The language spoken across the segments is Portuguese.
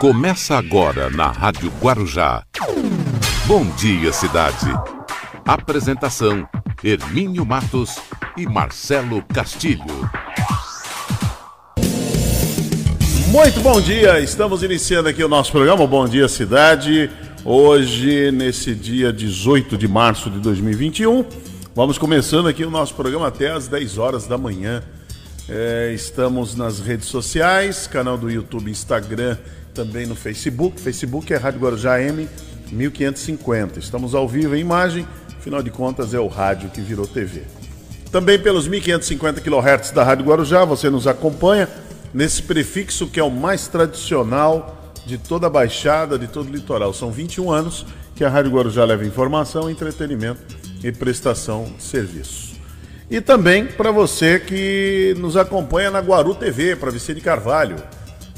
Começa agora na Rádio Guarujá. Bom dia, cidade. Apresentação: Hermínio Matos e Marcelo Castilho. Muito bom dia, estamos iniciando aqui o nosso programa Bom Dia Cidade. Hoje, nesse dia 18 de março de 2021, vamos começando aqui o nosso programa até às 10 horas da manhã. É, estamos nas redes sociais, canal do YouTube, Instagram também no Facebook. Facebook é Rádio Guarujá M 1550. Estamos ao vivo em imagem, afinal de contas é o rádio que virou TV. Também pelos 1550 kHz da Rádio Guarujá, você nos acompanha nesse prefixo que é o mais tradicional de toda a Baixada, de todo o litoral. São 21 anos que a Rádio Guarujá leva informação, entretenimento e prestação de serviço. E também para você que nos acompanha na Guaru TV, para Vicente Carvalho,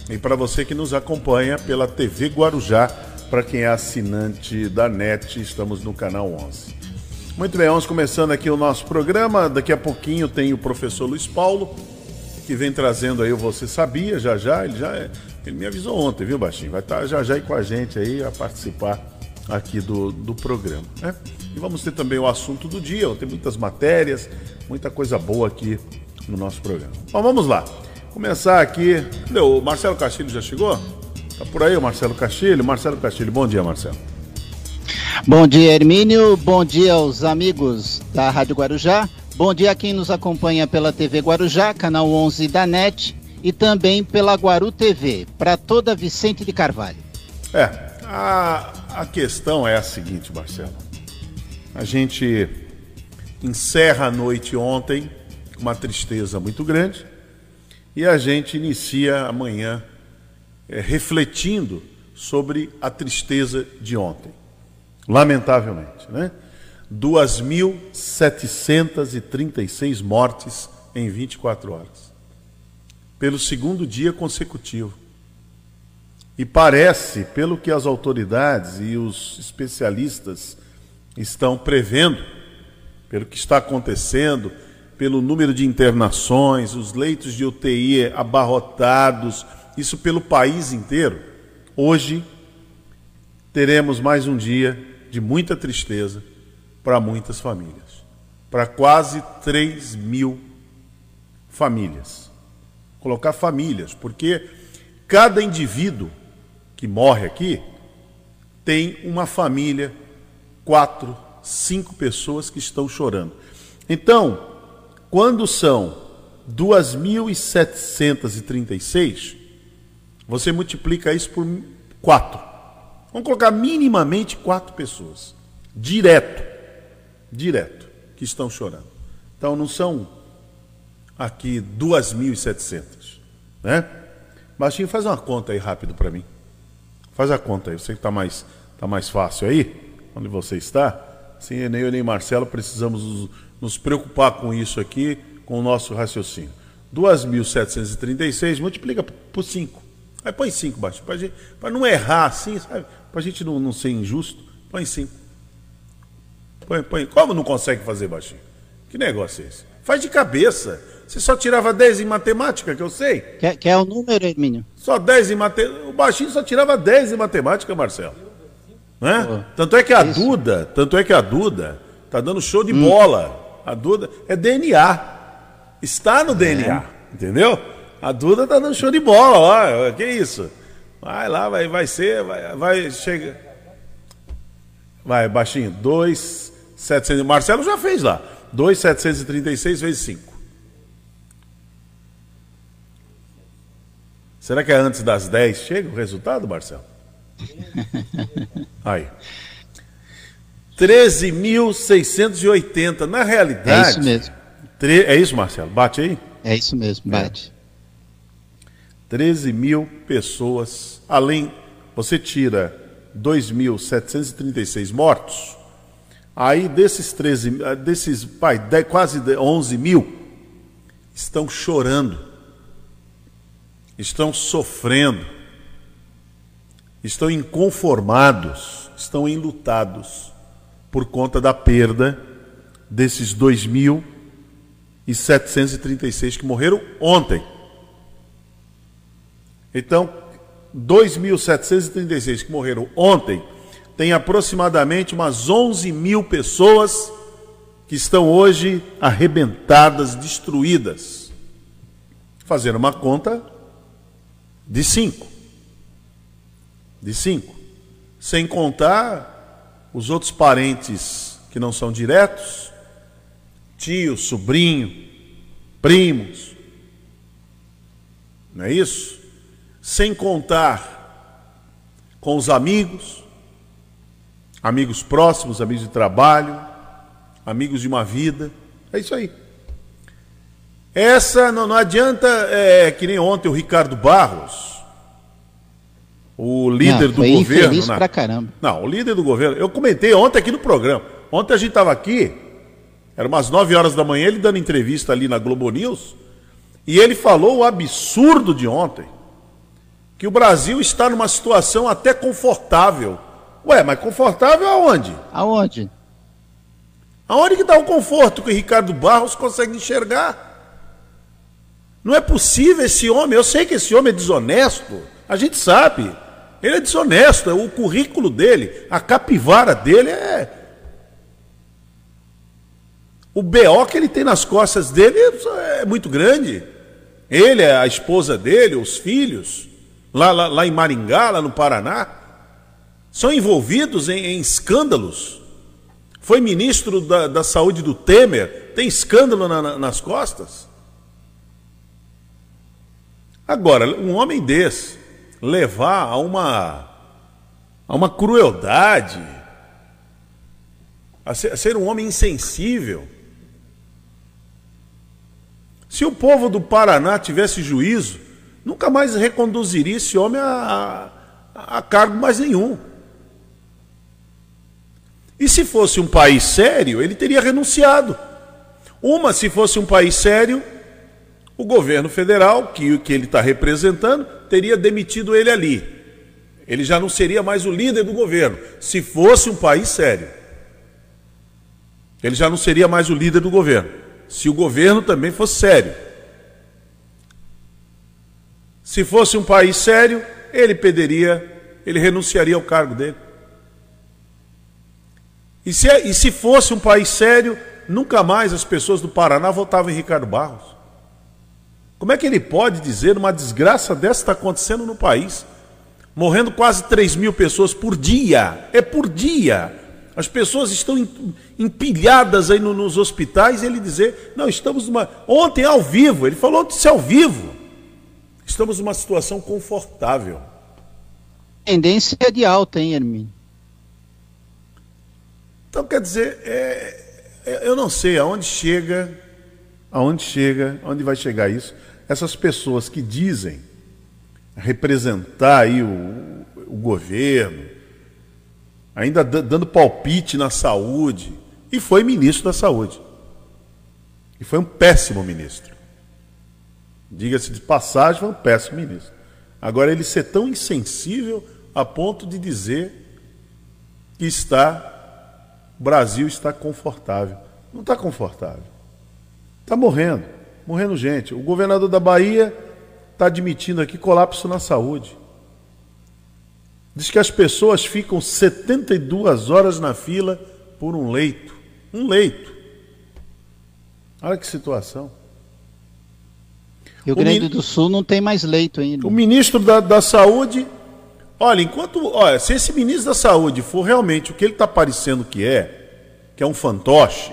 e para você que nos acompanha pela TV Guarujá, para quem é assinante da NET, estamos no canal 11. Muito bem, vamos começando aqui o nosso programa. Daqui a pouquinho tem o professor Luiz Paulo, que vem trazendo aí o Você Sabia, já já, ele já é, ele me avisou ontem, viu, Baixinho? Vai estar já já aí com a gente aí a participar aqui do, do programa. Né? E vamos ter também o assunto do dia, tem muitas matérias, muita coisa boa aqui no nosso programa. Bom, vamos lá. Começar aqui. Cadê? O Marcelo Castilho já chegou? Tá por aí o Marcelo Castilho? Marcelo Castilho, bom dia, Marcelo. Bom dia, Hermínio. Bom dia aos amigos da Rádio Guarujá. Bom dia a quem nos acompanha pela TV Guarujá, canal 11 da NET e também pela Guaru TV, para toda Vicente de Carvalho. É, a, a questão é a seguinte, Marcelo. A gente encerra a noite ontem com uma tristeza muito grande e a gente inicia amanhã é, refletindo sobre a tristeza de ontem. Lamentavelmente, né? 2.736 mortes em 24 horas. Pelo segundo dia consecutivo. E parece, pelo que as autoridades e os especialistas estão prevendo, pelo que está acontecendo, pelo número de internações, os leitos de UTI abarrotados, isso pelo país inteiro. Hoje teremos mais um dia de muita tristeza para muitas famílias, para quase 3 mil famílias. Colocar famílias, porque cada indivíduo que morre aqui tem uma família, quatro, cinco pessoas que estão chorando. Então, quando são 2.736, você multiplica isso por 4. Vamos colocar minimamente 4 pessoas. Direto. Direto. Que estão chorando. Então não são aqui 2.700. Né? Baixinho, faz uma conta aí rápido para mim. Faz a conta aí. Sei que está mais, tá mais fácil aí, onde você está. Sim, nem eu nem Marcelo precisamos nos preocupar com isso aqui, com o nosso raciocínio. 2.736 multiplica por 5. Aí põe 5 baixo, para não errar assim, sabe? Para a gente não, não ser injusto, põe 5. Põe, põe. Como não consegue fazer baixinho? Que negócio é esse? Faz de cabeça. Você só tirava 10 em matemática, que eu sei. Quer, quer o número, Hermínio? Só 10 em matemática. O baixinho só tirava 10 em matemática, Marcelo. Né? Tanto é que a. Duda, tanto é que a Duda tá dando show de hum. bola a Duda é DNA. Está no DNA, é. entendeu? A Duda tá dando show de bola, ó. Que isso? Vai lá, vai, vai ser, vai, vai chega. Vai, baixinho, 2,700. Marcelo já fez lá. 2,736 vezes 5. Será que é antes das 10 chega o resultado, Marcelo? Aí. 13.680. Na realidade. É isso mesmo. Tre... É isso, Marcelo? Bate aí? É isso mesmo, bate. É. 13 mil pessoas. Além, você tira 2.736 mortos. Aí desses 13, ah, desses, pai, quase 11 mil estão chorando, estão sofrendo, estão inconformados, estão enlutados por conta da perda desses 2.736 que morreram ontem. Então, 2.736 que morreram ontem, tem aproximadamente umas 11 mil pessoas que estão hoje arrebentadas, destruídas. Fazendo uma conta de cinco. De cinco. Sem contar os outros parentes que não são diretos, tio, sobrinho, primos. Não é isso? Sem contar com os amigos, amigos próximos, amigos de trabalho, amigos de uma vida. É isso aí. Essa não, não adianta, é, que nem ontem o Ricardo Barros, o líder não, do governo. Não, pra caramba. Não, o líder do governo. Eu comentei ontem aqui no programa. Ontem a gente estava aqui, era umas 9 horas da manhã, ele dando entrevista ali na Globo News, e ele falou o absurdo de ontem. Que o Brasil está numa situação até confortável. Ué, mas confortável aonde? Aonde? Aonde que está o conforto que o Ricardo Barros consegue enxergar? Não é possível esse homem, eu sei que esse homem é desonesto, a gente sabe. Ele é desonesto, o currículo dele, a capivara dele é. O BO que ele tem nas costas dele é muito grande. Ele, a esposa dele, os filhos, lá, lá, lá em Maringá, lá no Paraná, são envolvidos em, em escândalos foi ministro da, da saúde do Temer, tem escândalo na, na, nas costas. Agora, um homem desse levar a uma, a uma crueldade, a ser, a ser um homem insensível. Se o povo do Paraná tivesse juízo, nunca mais reconduziria esse homem a, a, a cargo mais nenhum. E se fosse um país sério, ele teria renunciado. Uma, se fosse um país sério, o governo federal, que, que ele está representando, teria demitido ele ali. Ele já não seria mais o líder do governo, se fosse um país sério. Ele já não seria mais o líder do governo, se o governo também fosse sério. Se fosse um país sério, ele pediria, ele renunciaria ao cargo dele. E se, e se fosse um país sério, nunca mais as pessoas do Paraná votavam em Ricardo Barros. Como é que ele pode dizer uma desgraça dessa está acontecendo no país? Morrendo quase 3 mil pessoas por dia. É por dia. As pessoas estão empilhadas aí no, nos hospitais e ele dizer, não, estamos numa. Ontem ao vivo, ele falou ontem ao vivo. Estamos numa situação confortável. Tendência de alta, hein, Hermínio? Então, quer dizer, é, é, eu não sei aonde chega, aonde chega, aonde vai chegar isso. Essas pessoas que dizem representar aí o, o governo, ainda dando palpite na saúde, e foi ministro da saúde. E foi um péssimo ministro. Diga-se de passagem, foi um péssimo ministro. Agora, ele ser tão insensível a ponto de dizer que está o Brasil está confortável. Não está confortável. Está morrendo. Morrendo gente. O governador da Bahia está admitindo aqui colapso na saúde. Diz que as pessoas ficam 72 horas na fila por um leito. Um leito. Olha que situação. Rio Grande min... do Sul não tem mais leito ainda. O ministro da, da Saúde Olha, enquanto. Olha, se esse ministro da Saúde for realmente o que ele está parecendo que é, que é um fantoche,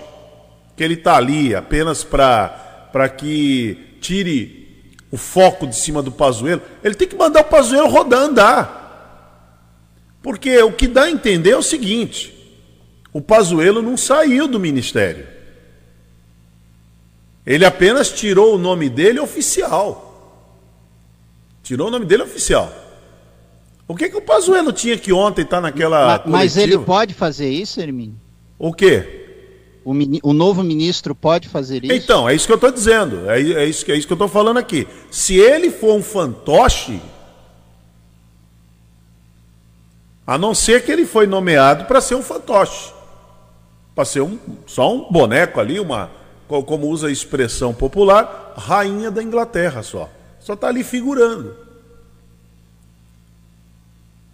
que ele está ali apenas para que tire o foco de cima do Pazuelo, ele tem que mandar o Pazuelo rodar, andar. Porque o que dá a entender é o seguinte: o Pazuelo não saiu do ministério. Ele apenas tirou o nome dele oficial. Tirou o nome dele oficial. O que, que o Pazuello tinha que ontem estar tá naquela. Mas, mas, ele pode fazer isso, Hermínio? O quê? O, o, novo ministro pode fazer isso? Então, é isso que eu estou dizendo. É, é, isso, é isso que eu estou falando aqui. Se ele for um fantoche, a não ser que ele foi nomeado para ser um fantoche. Para ser um, só um boneco ali, uma, como usa a expressão popular, rainha da Inglaterra só. Só está ali figurando.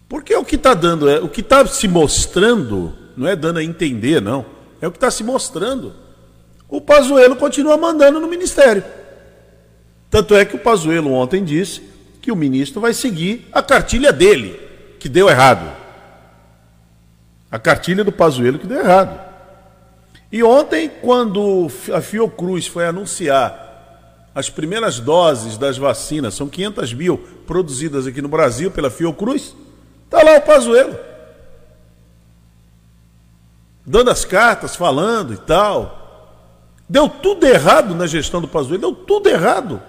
Porque o que está dando, é, o que está se mostrando, não é dando a entender, não. É o que está se mostrando. O Pazuello continua mandando no ministério. Tanto é que o Pazuello ontem disse que o ministro vai seguir a cartilha dele, que deu errado. A cartilha do Pazuello que deu errado. E ontem, quando a Fiocruz foi anunciar as primeiras doses das vacinas, são 500 mil produzidas aqui no Brasil pela Fiocruz, Está lá o Pazuello. Dando as cartas, falando e tal. Deu tudo errado na gestão do Pazuello, deu tudo errado.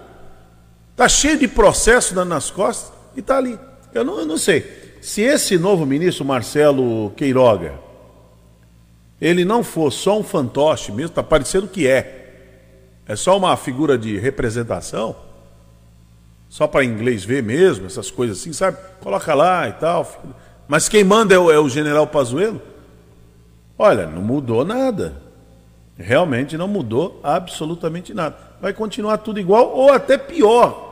Está cheio de processo nas costas e está ali. Eu não, eu não sei. Se esse novo ministro, Marcelo Queiroga, ele não for só um fantoche mesmo, está parecendo que é. É só uma figura de representação só para inglês ver mesmo, essas coisas assim, sabe? Coloca lá e tal. Mas quem manda é o, é o general Pazuello? Olha, não mudou nada. Realmente não mudou absolutamente nada. Vai continuar tudo igual ou até pior.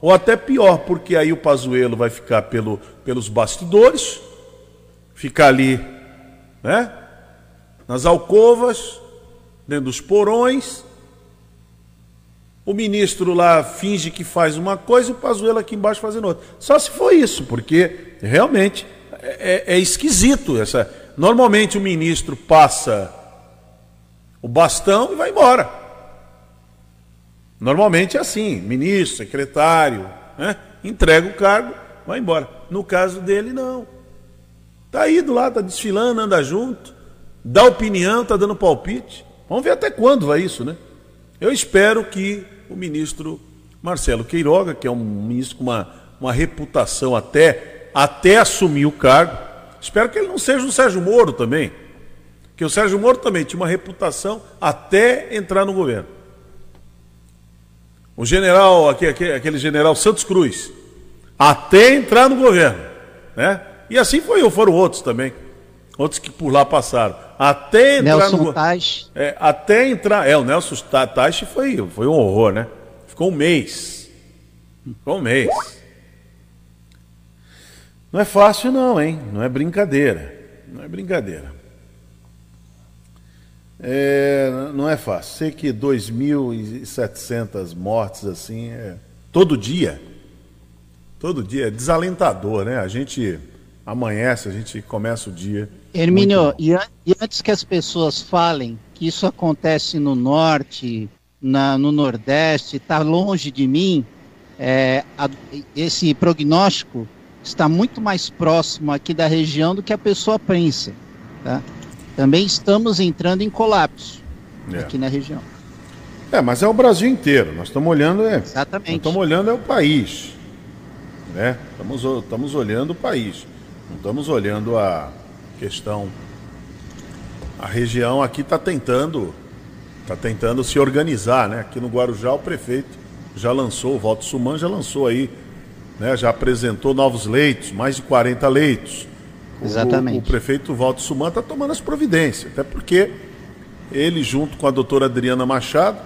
Ou até pior, porque aí o Pazuello vai ficar pelo, pelos bastidores, ficar ali, né? Nas alcovas, dentro dos porões, o ministro lá finge que faz uma coisa e o Pazuello aqui embaixo fazendo outra. Só se for isso, porque realmente é, é, é esquisito. Essa... Normalmente o ministro passa o bastão e vai embora. Normalmente é assim, ministro, secretário, né? entrega o cargo, vai embora. No caso dele, não. Está indo lá, está desfilando, anda junto, dá opinião, está dando palpite. Vamos ver até quando vai isso, né? Eu espero que o ministro Marcelo Queiroga, que é um ministro com uma, uma reputação até, até assumir o cargo. Espero que ele não seja o Sérgio Moro também. Que o Sérgio Moro também tinha uma reputação até entrar no governo. O general, aquele, aquele general Santos Cruz, até entrar no governo. Né? E assim foi, foram outros também. Outros que por lá passaram. Até entrar Nelson no. Taj. É, até entrar. É, o Nelson Taj foi, foi um horror, né? Ficou um mês. Ficou um mês. Não é fácil, não, hein? Não é brincadeira. Não é brincadeira. É, não é fácil. Sei que 2.700 mortes assim, é, todo dia. Todo dia. É desalentador, né? A gente amanhece, a gente começa o dia Hermínio, e, antes que as pessoas falem que isso acontece no norte, na, no nordeste, está longe de mim, é, a, esse prognóstico está muito mais próximo aqui da região do que a pessoa pensa. Tá? Também estamos entrando em colapso é. aqui na região. É, mas é o Brasil inteiro. Nós estamos olhando, é, Exatamente. Nós estamos olhando é o país, né? Estamos, estamos olhando o país. Não estamos olhando a questão. A região aqui está tentando, está tentando se organizar, né? Aqui no Guarujá o prefeito já lançou, o Walter Suman já lançou aí, né? Já apresentou novos leitos, mais de 40 leitos. Exatamente. O, o prefeito Walter Suman está tomando as providências, até porque ele junto com a doutora Adriana Machado,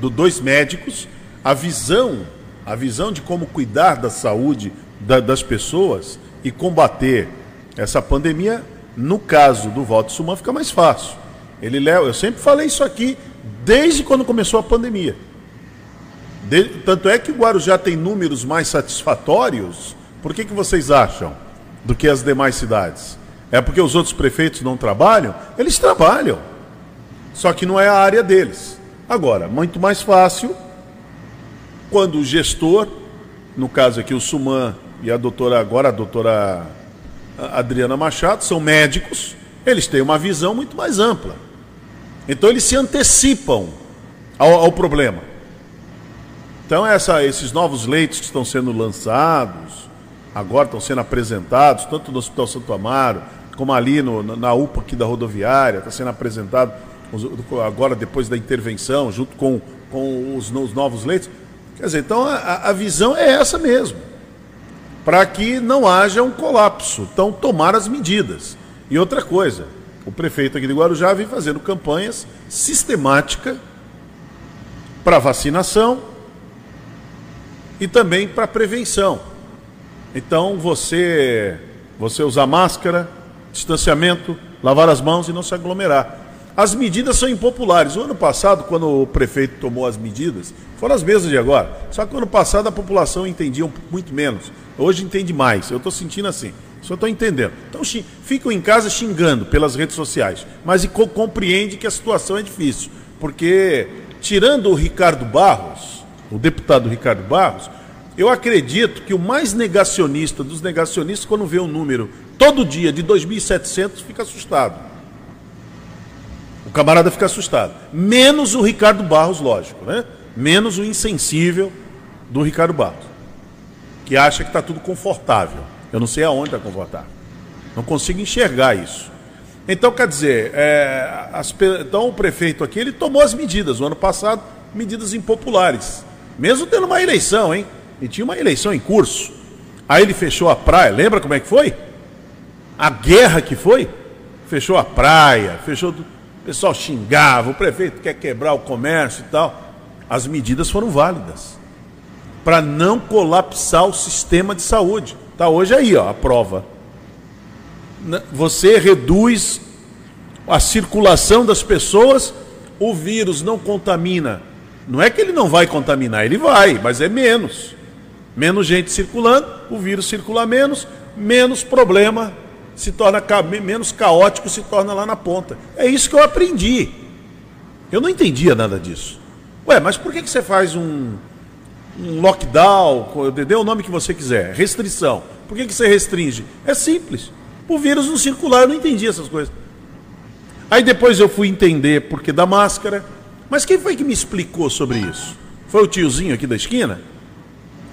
do, dois médicos, a visão, a visão de como cuidar da saúde da, das pessoas e combater essa pandemia, no caso do voto Suman, fica mais fácil. Ele leva, eu sempre falei isso aqui desde quando começou a pandemia. De, tanto é que o Guarujá tem números mais satisfatórios. Por que, que vocês acham? Do que as demais cidades? É porque os outros prefeitos não trabalham? Eles trabalham. Só que não é a área deles. Agora, muito mais fácil quando o gestor, no caso aqui o Suman e a doutora, agora a doutora Adriana Machado, são médicos, eles têm uma visão muito mais ampla. Então eles se antecipam ao, ao problema. Então essa, esses novos leitos que estão sendo lançados, agora estão sendo apresentados, tanto no Hospital Santo Amaro, como ali no, na UPA aqui da rodoviária, está sendo apresentado agora depois da intervenção, junto com, com os, os novos leitos. Quer dizer, então a, a visão é essa mesmo para que não haja um colapso. Então, tomar as medidas. E outra coisa, o prefeito aqui de Guarujá vem fazendo campanhas sistemáticas para vacinação e também para prevenção. Então, você Você usar máscara, distanciamento, lavar as mãos e não se aglomerar. As medidas são impopulares. O ano passado, quando o prefeito tomou as medidas, foram as mesmas de agora. Só que no ano passado a população entendia muito menos. Hoje entende mais. Eu estou sentindo assim. Só estou entendendo. Então ficam em casa xingando pelas redes sociais. Mas compreende que a situação é difícil. Porque, tirando o Ricardo Barros, o deputado Ricardo Barros, eu acredito que o mais negacionista dos negacionistas, quando vê um número todo dia de 2.700, fica assustado. O camarada fica assustado. Menos o Ricardo Barros, lógico, né? Menos o insensível do Ricardo Barros, que acha que está tudo confortável. Eu não sei aonde está confortável. Não consigo enxergar isso. Então, quer dizer, é, as, então o prefeito aqui ele tomou as medidas. O ano passado, medidas impopulares. Mesmo tendo uma eleição, hein? E tinha uma eleição em curso. Aí ele fechou a praia. Lembra como é que foi? A guerra que foi? Fechou a praia, fechou tudo pessoal xingava, o prefeito quer quebrar o comércio e tal. As medidas foram válidas para não colapsar o sistema de saúde. Tá hoje aí, ó, a prova. Você reduz a circulação das pessoas, o vírus não contamina. Não é que ele não vai contaminar, ele vai, mas é menos. Menos gente circulando, o vírus circula menos, menos problema se torna menos caótico, se torna lá na ponta. É isso que eu aprendi. Eu não entendia nada disso. Ué, mas por que, que você faz um, um lockdown, dê o nome que você quiser, restrição? Por que, que você restringe? É simples. O vírus não circular, eu não entendi essas coisas. Aí depois eu fui entender porque da máscara. Mas quem foi que me explicou sobre isso? Foi o tiozinho aqui da esquina?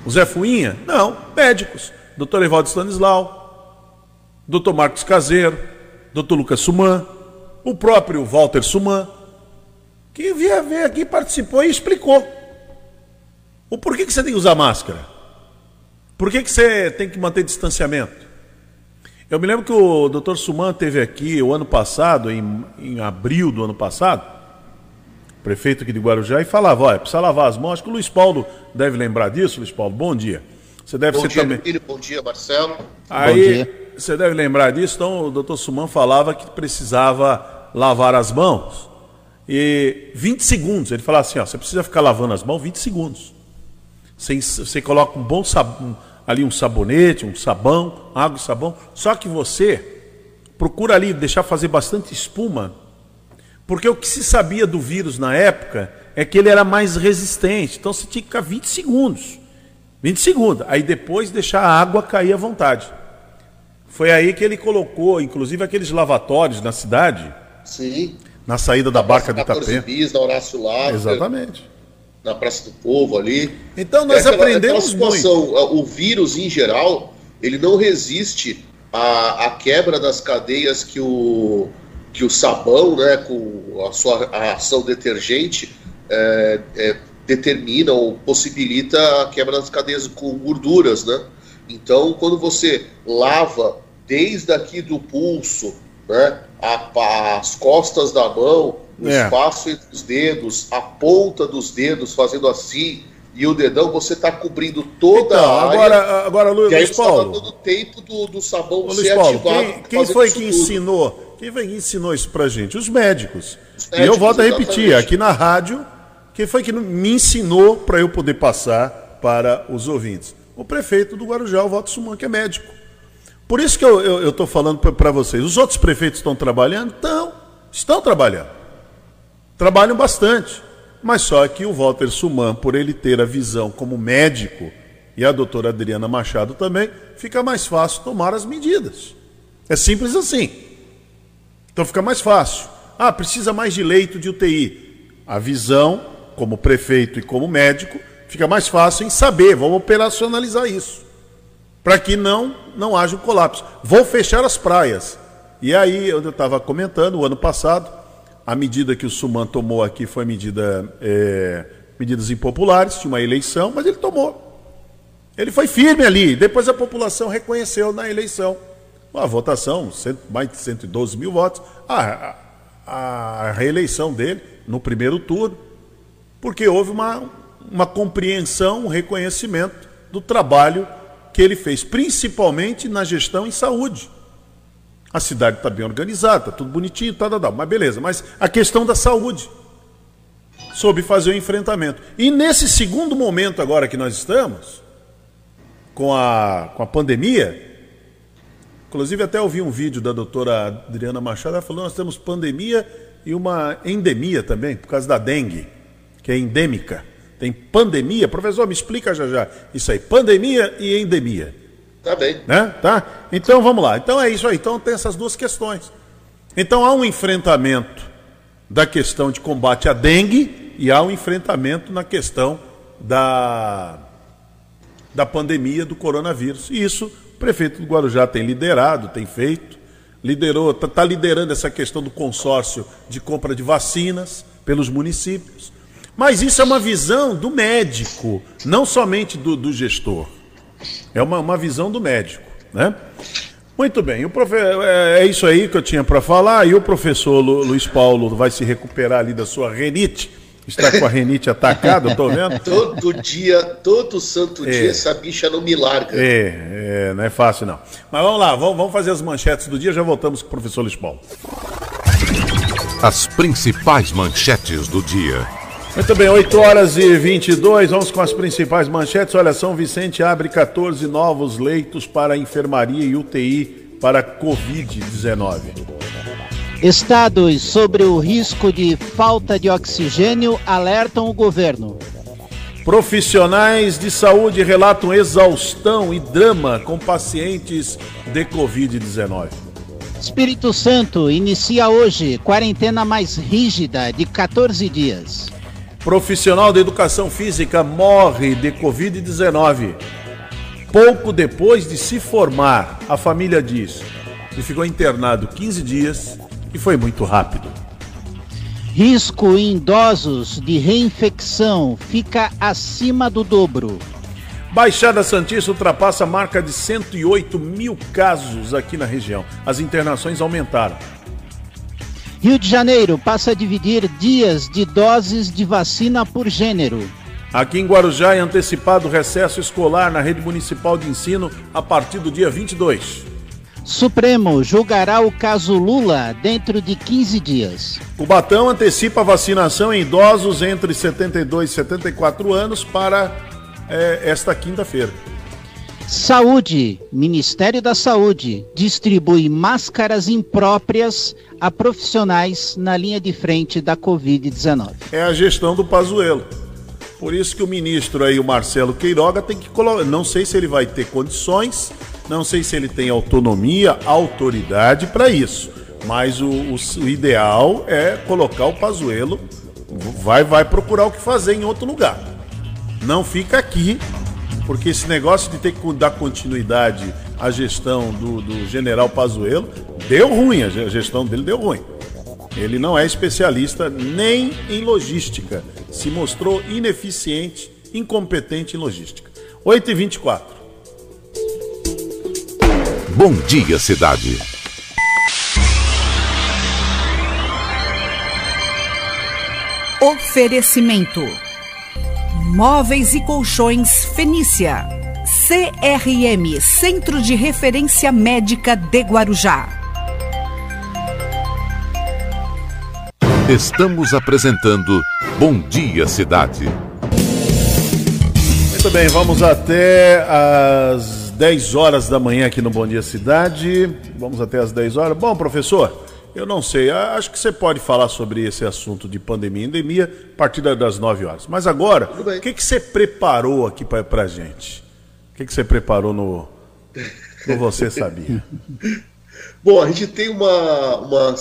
O Zé Fuinha? Não, médicos. Doutor Evaldo Stanislau, Dr. Marcos Caseiro, Dr. Lucas Suman, o próprio Walter Suman, que veio, veio aqui, participou e explicou. O porquê que você tem que usar máscara? Por que, que você tem que manter distanciamento? Eu me lembro que o Dr. Suman teve aqui o ano passado, em, em abril do ano passado, prefeito aqui de Guarujá, e falava, olha, precisa lavar as mãos. Acho que o Luiz Paulo deve lembrar disso, Luiz Paulo, bom dia. Você deve bom ser dia, também. Filho, bom dia, Marcelo. Aí, bom dia você deve lembrar disso, então o doutor Suman falava que precisava lavar as mãos. E 20 segundos, ele falava assim, ó, você precisa ficar lavando as mãos 20 segundos. Você, você coloca um bom sabão, ali um sabonete, um sabão, água e sabão, só que você procura ali deixar fazer bastante espuma, porque o que se sabia do vírus na época é que ele era mais resistente, então você tinha que ficar 20 segundos. 20 segundos, aí depois deixar a água cair à vontade. Foi aí que ele colocou, inclusive, aqueles lavatórios na cidade. Sim. Na saída da barca do Itapé. Bis, na Horácio Laffer, Exatamente. Na Praça do Povo ali. Então nós é aquela, aprendemos aquela situação, muito. O vírus, em geral, ele não resiste à, à quebra das cadeias que o, que o sabão, né, com a sua a ação detergente, é, é, determina ou possibilita a quebra das cadeias com gorduras, né? Então, quando você lava desde aqui do pulso, né, a, as costas da mão, o é. espaço entre os dedos, a ponta dos dedos fazendo assim e o dedão, você está cobrindo toda então, a área. Agora, agora Luiz, e aí Luiz Paulo. Tá dando tempo do, do sabão Luiz ser Paulo, ativado. Quem, quem foi que ensinou? Quem que ensinou isso pra gente? Os médicos. Os médicos e eu volto a repetir, exatamente. aqui na rádio, quem foi que me ensinou para eu poder passar para os ouvintes? O prefeito do Guarujá, o Voto Suman, que é médico. Por isso que eu estou falando para vocês. Os outros prefeitos estão trabalhando? Estão. Estão trabalhando. Trabalham bastante. Mas só que o Walter Suman, por ele ter a visão como médico, e a doutora Adriana Machado também, fica mais fácil tomar as medidas. É simples assim. Então fica mais fácil. Ah, precisa mais de leito de UTI. A visão, como prefeito e como médico, fica mais fácil em saber, vamos operacionalizar isso para que não, não haja um colapso. Vou fechar as praias. E aí, eu estava comentando, o ano passado, a medida que o Suman tomou aqui foi medida, é, medidas impopulares, tinha uma eleição, mas ele tomou. Ele foi firme ali, depois a população reconheceu na eleição. A votação, mais de 112 mil votos, a, a, a reeleição dele no primeiro turno, porque houve uma, uma compreensão, um reconhecimento do trabalho que ele fez, principalmente na gestão em saúde. A cidade está bem organizada, tá tudo bonitinho, tá, tá, tá, mas beleza. Mas a questão da saúde, soube fazer o enfrentamento. E nesse segundo momento agora que nós estamos, com a, com a pandemia, inclusive até ouvi um vídeo da doutora Adriana Machado, ela falou, nós temos pandemia e uma endemia também, por causa da dengue, que é endêmica. Tem pandemia, professor, me explica já já isso aí, pandemia e endemia. Tá bem. Né? Tá? Então vamos lá. Então é isso aí. Então tem essas duas questões. Então há um enfrentamento da questão de combate à dengue e há um enfrentamento na questão da, da pandemia do coronavírus. E isso prefeito do Guarujá tem liderado, tem feito, liderou, está tá liderando essa questão do consórcio de compra de vacinas pelos municípios. Mas isso é uma visão do médico, não somente do, do gestor. É uma, uma visão do médico, né? Muito bem, profe... É, é isso aí que eu tinha para falar. E o professor Lu, Luiz Paulo vai se recuperar ali da sua renite. Está com a renite atacada, eu tô vendo. Todo dia, todo santo é. dia, essa bicha não me larga. É, é, não é fácil não. Mas vamos lá, vamos, vamos fazer as manchetes do dia, já voltamos com o professor Paulo. As principais manchetes do dia. Muito bem, 8 horas e 22, vamos com as principais manchetes. Olha, São Vicente abre 14 novos leitos para enfermaria e UTI para Covid-19. Estados sobre o risco de falta de oxigênio alertam o governo. Profissionais de saúde relatam exaustão e drama com pacientes de Covid-19. Espírito Santo inicia hoje quarentena mais rígida de 14 dias. Profissional da educação física morre de Covid-19. Pouco depois de se formar, a família diz que ficou internado 15 dias e foi muito rápido. Risco em idosos de reinfecção fica acima do dobro. Baixada Santista ultrapassa a marca de 108 mil casos aqui na região. As internações aumentaram. Rio de Janeiro passa a dividir dias de doses de vacina por gênero. Aqui em Guarujá é antecipado o recesso escolar na rede municipal de ensino a partir do dia 22. Supremo julgará o caso Lula dentro de 15 dias. O Batão antecipa a vacinação em idosos entre 72 e 74 anos para é, esta quinta-feira. Saúde. Ministério da Saúde distribui máscaras impróprias a profissionais na linha de frente da Covid-19. É a gestão do Pazuello. Por isso que o ministro aí, o Marcelo Queiroga, tem que colocar. Não sei se ele vai ter condições, não sei se ele tem autonomia, autoridade para isso. Mas o, o, o, ideal é colocar o Pazuello, vai, vai procurar o que fazer em outro lugar. Não fica aqui porque esse negócio de ter que dar continuidade à gestão do, do general Pazuello deu ruim, a gestão dele deu ruim. Ele não é especialista nem em logística, se mostrou ineficiente, incompetente em logística. 8h24. Bom dia, cidade. Oferecimento Móveis e Colchões Fenícia. CRM Centro de Referência Médica de Guarujá. Estamos apresentando Bom Dia Cidade. Muito bem, vamos até às 10 horas da manhã aqui no Bom Dia Cidade. Vamos até às 10 horas. Bom, professor, eu não sei, acho que você pode falar sobre esse assunto de pandemia e endemia a partir das 9 horas. Mas agora, o que, que você preparou aqui para a gente? O que, que você preparou no, no Você Sabia? Bom, a gente tem uma, uma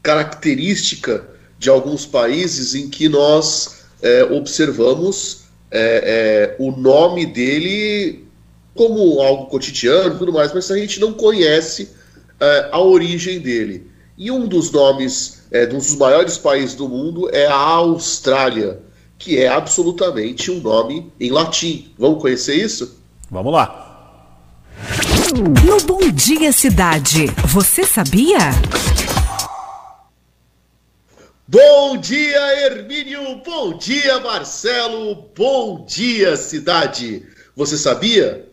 característica de alguns países em que nós é, observamos é, é, o nome dele como algo cotidiano e tudo mais, mas a gente não conhece é, a origem dele. E um dos nomes é, de um dos maiores países do mundo é a Austrália, que é absolutamente um nome em latim. Vamos conhecer isso? Vamos lá. No Bom Dia Cidade, você sabia? Bom dia, Hermínio! Bom dia, Marcelo! Bom dia, cidade! Você sabia?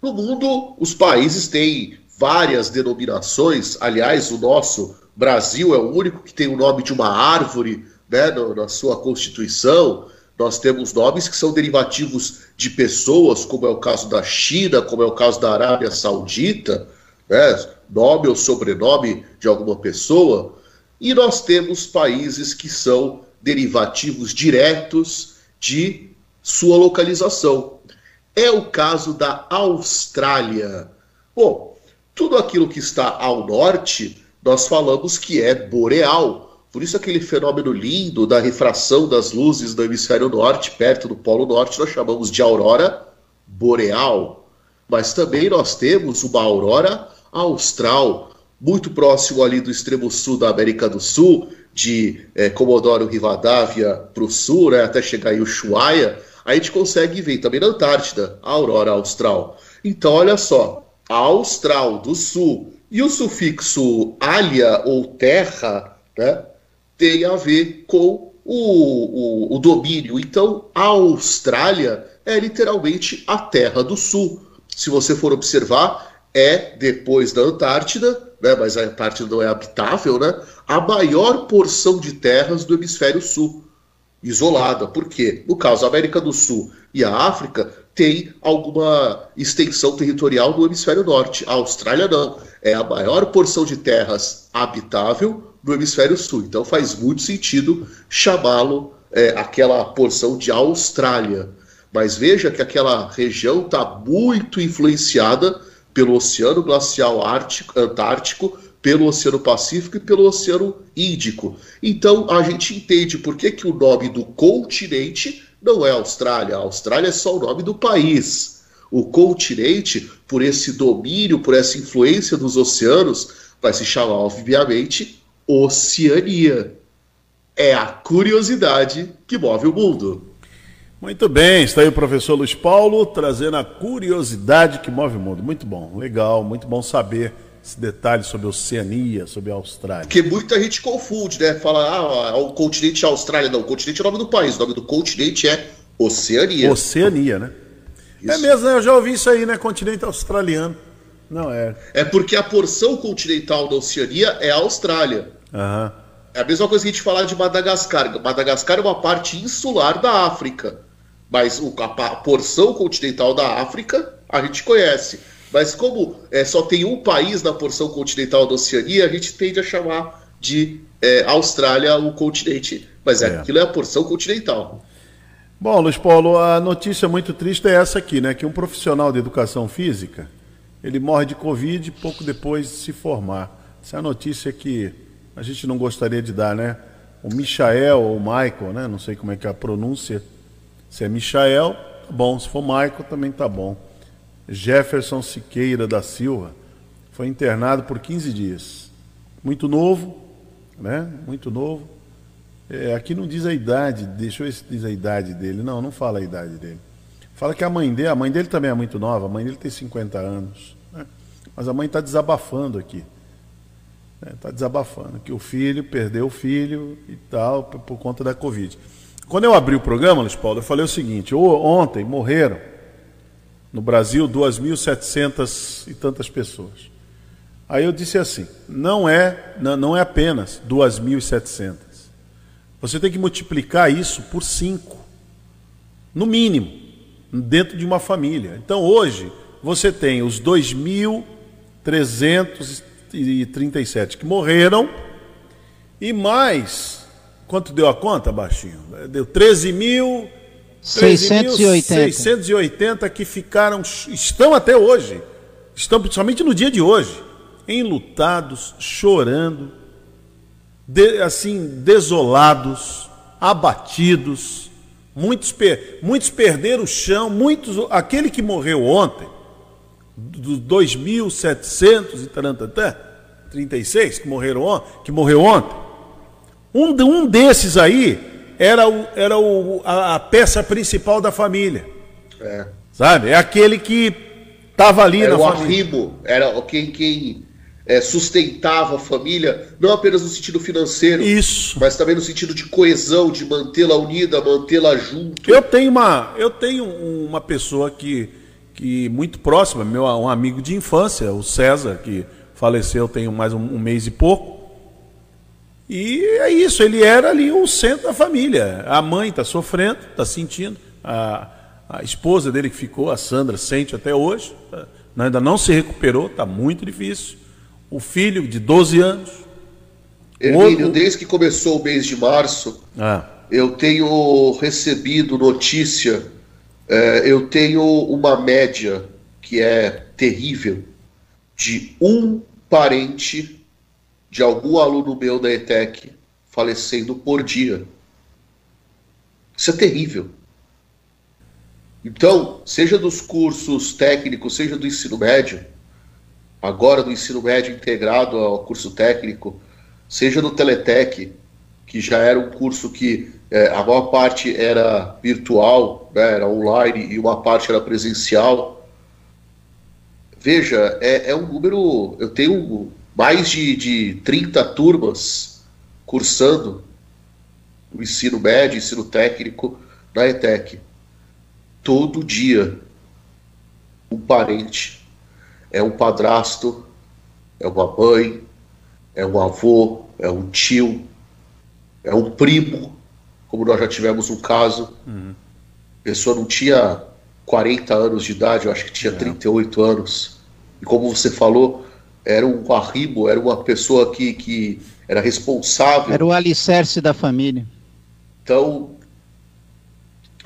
No mundo, os países têm várias denominações. Aliás, o nosso Brasil é o único que tem o nome de uma árvore né, na sua Constituição. Nós temos nomes que são derivativos de pessoas, como é o caso da China, como é o caso da Arábia Saudita, né, nome ou sobrenome de alguma pessoa. E nós temos países que são derivativos diretos de sua localização. É o caso da Austrália. Bom, tudo aquilo que está ao norte, nós falamos que é boreal. Por isso, aquele fenômeno lindo da refração das luzes do hemisfério norte, perto do Polo Norte, nós chamamos de aurora boreal. Mas também nós temos uma aurora austral, muito próximo ali do extremo sul da América do Sul, de é, Comodoro Rivadavia para o sul, né, até chegar em Ushuaia, a gente consegue ver também na Antártida a aurora austral. Então, olha só, a austral do sul e o sufixo alia ou terra né, tem a ver com o, o, o domínio. Então, a Austrália é literalmente a terra do sul. Se você for observar, é depois da Antártida, né, mas a Antártida não é habitável, né, a maior porção de terras do hemisfério sul isolada. Por quê? No caso, a América do Sul e a África tem alguma extensão territorial no hemisfério norte. A Austrália não. É a maior porção de terras habitável no hemisfério sul. Então faz muito sentido chamá-lo é, aquela porção de Austrália. Mas veja que aquela região está muito influenciada pelo Oceano Glacial Ártico, Antártico, pelo Oceano Pacífico e pelo Oceano Índico. Então a gente entende por que, que o nome do continente não é Austrália. A Austrália é só o nome do país. O continente, por esse domínio, por essa influência dos oceanos, vai se chamar, obviamente, Oceania. É a curiosidade que move o mundo. Muito bem, está aí o professor Luiz Paulo trazendo a curiosidade que move o mundo. Muito bom, legal, muito bom saber esse detalhe sobre a Oceania, sobre a Austrália. Porque muita gente confunde, né? Fala, ah, o continente é Austrália. Não, o continente é o nome do país, o nome do continente é Oceania. Oceania, né? Isso. É mesmo, né? Eu já ouvi isso aí, né? Continente australiano. Não é. É porque a porção continental da Oceania é a Austrália. Uhum. É a mesma coisa que a gente falar de Madagascar. Madagascar é uma parte insular da África. Mas a porção continental da África a gente conhece. Mas como é, só tem um país na porção continental da Oceania, a gente tende a chamar de é, Austrália o continente. Mas é, é. aquilo é a porção continental. Bom, Luiz Paulo, a notícia muito triste é essa aqui, né? Que um profissional de educação física, ele morre de Covid pouco depois de se formar. Essa é a notícia que a gente não gostaria de dar, né? O Michael ou Michael, né? Não sei como é que é a pronúncia. Se é Michael, tá bom. Se for Michael, também tá bom. Jefferson Siqueira da Silva, foi internado por 15 dias. Muito novo, né? Muito novo. É, aqui não diz a idade, deixa eu ver se diz a idade dele. Não, não fala a idade dele. Fala que a mãe dele, a mãe dele também é muito nova, a mãe dele tem 50 anos. Né? Mas a mãe está desabafando aqui. Está né? desabafando, que o filho perdeu o filho e tal, por, por conta da Covid. Quando eu abri o programa, Luiz Paulo, eu falei o seguinte: ontem morreram no Brasil, 2.700 e tantas pessoas. Aí eu disse assim: não é, não é apenas 2.700. Você tem que multiplicar isso por 5, no mínimo, dentro de uma família. Então hoje você tem os 2.337 que morreram e mais, quanto deu a conta, baixinho? Deu 13 mil 680. 680 que ficaram, estão até hoje, estão principalmente no dia de hoje, enlutados, chorando, de, assim, desolados, abatidos. Muitos, muitos perderam o chão, muitos, aquele que morreu ontem, dos 2.700 e tarantantã, 36 que morreram ontem, que morreu ontem, um, um desses aí era, o, era o, a, a peça principal da família. É. Sabe? É aquele que estava ali era na o família. Arribo, era quem, quem é, sustentava a família, não apenas no sentido financeiro, Isso. mas também no sentido de coesão, de mantê-la unida, mantê-la junto. Eu tenho uma, eu tenho uma pessoa que, que muito próximo, meu um amigo de infância, o César, que faleceu tem mais um, um mês e pouco. E é isso, ele era ali o centro da família. A mãe está sofrendo, está sentindo. A, a esposa dele que ficou, a Sandra, sente até hoje. Tá, ainda não se recuperou, está muito difícil. O filho de 12 anos. Hermínio, outro... desde que começou o mês de março, ah. eu tenho recebido notícia, é, eu tenho uma média que é terrível, de um parente de algum aluno meu da ETEC falecendo por dia. Isso é terrível. Então, seja dos cursos técnicos, seja do ensino médio, agora do ensino médio integrado ao curso técnico, seja do Teletec, que já era um curso que é, a maior parte era virtual, né, era online e uma parte era presencial. Veja, é, é um número. Eu tenho mais de, de 30 turmas cursando o ensino médio, ensino técnico na ETEC. Todo dia, um parente, é um padrasto, é uma mãe, é um avô, é um tio, é um primo, como nós já tivemos um caso. Uhum. A pessoa não tinha 40 anos de idade, eu acho que tinha é. 38 anos. E como você falou, era um arribo, era uma pessoa que, que era responsável. Era o alicerce da família. Então,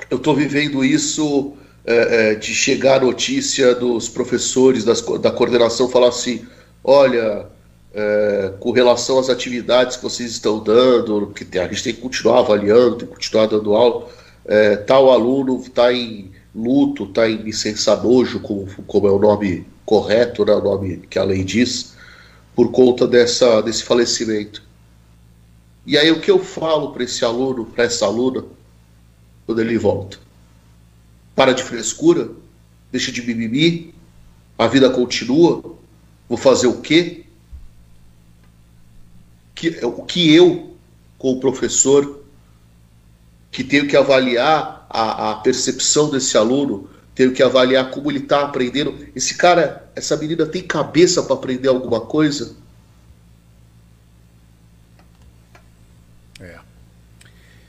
eu estou vivendo isso é, é, de chegar a notícia dos professores das, da coordenação falar assim: olha, é, com relação às atividades que vocês estão dando, que a gente tem que continuar avaliando, tem que continuar dando aula, é, tal aluno está em luto, está em licença nojo, como, como é o nome correto, né, o nome que a lei diz, por conta dessa, desse falecimento. E aí o que eu falo para esse aluno, para essa aluna, quando ele volta? Para de frescura, deixa de mimimi, a vida continua, vou fazer o quê? Que, o que eu, como professor, que tenho que avaliar a, a percepção desse aluno, tenho que avaliar como ele está aprendendo. Esse cara, essa menina tem cabeça para aprender alguma coisa? É.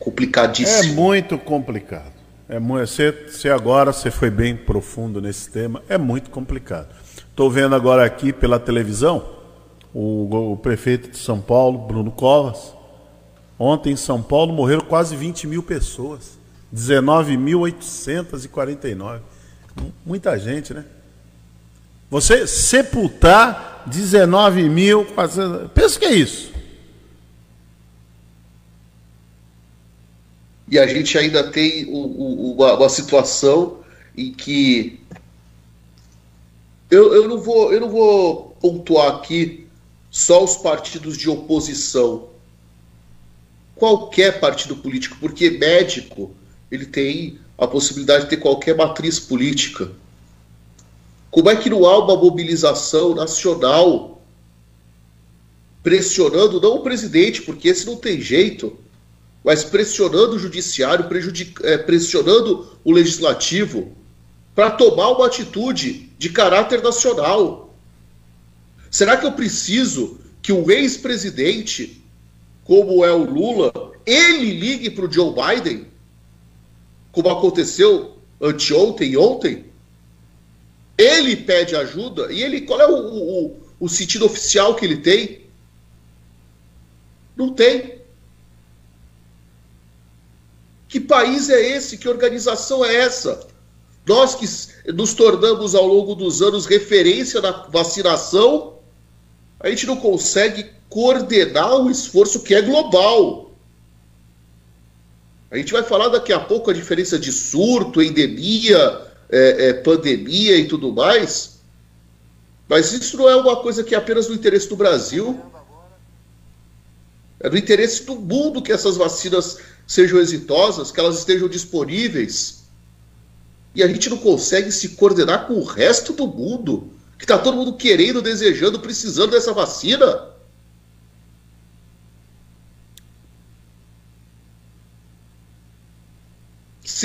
Complicadíssimo. É muito complicado. É muito, você, você agora você foi bem profundo nesse tema. É muito complicado. Estou vendo agora aqui pela televisão o, o prefeito de São Paulo, Bruno Covas. Ontem em São Paulo morreram quase 20 mil pessoas. 19.849. Muita gente, né? Você sepultar 19 mil. Pensa que é isso. E a gente ainda tem uma, uma situação em que eu, eu, não vou, eu não vou pontuar aqui só os partidos de oposição. Qualquer partido político, porque médico ele tem a possibilidade de ter qualquer matriz política. Como é que não há uma mobilização nacional pressionando, não o presidente, porque esse não tem jeito, mas pressionando o judiciário, é, pressionando o legislativo para tomar uma atitude de caráter nacional? Será que eu preciso que o ex-presidente, como é o Lula, ele ligue para o Joe Biden como aconteceu anteontem e ontem, ele pede ajuda e ele qual é o, o, o sentido oficial que ele tem? Não tem. Que país é esse? Que organização é essa? Nós que nos tornamos ao longo dos anos referência na vacinação, a gente não consegue coordenar um esforço que é global. A gente vai falar daqui a pouco a diferença de surto, endemia, é, é, pandemia e tudo mais. Mas isso não é uma coisa que é apenas no interesse do Brasil. É no interesse do mundo que essas vacinas sejam exitosas, que elas estejam disponíveis. E a gente não consegue se coordenar com o resto do mundo, que está todo mundo querendo, desejando, precisando dessa vacina.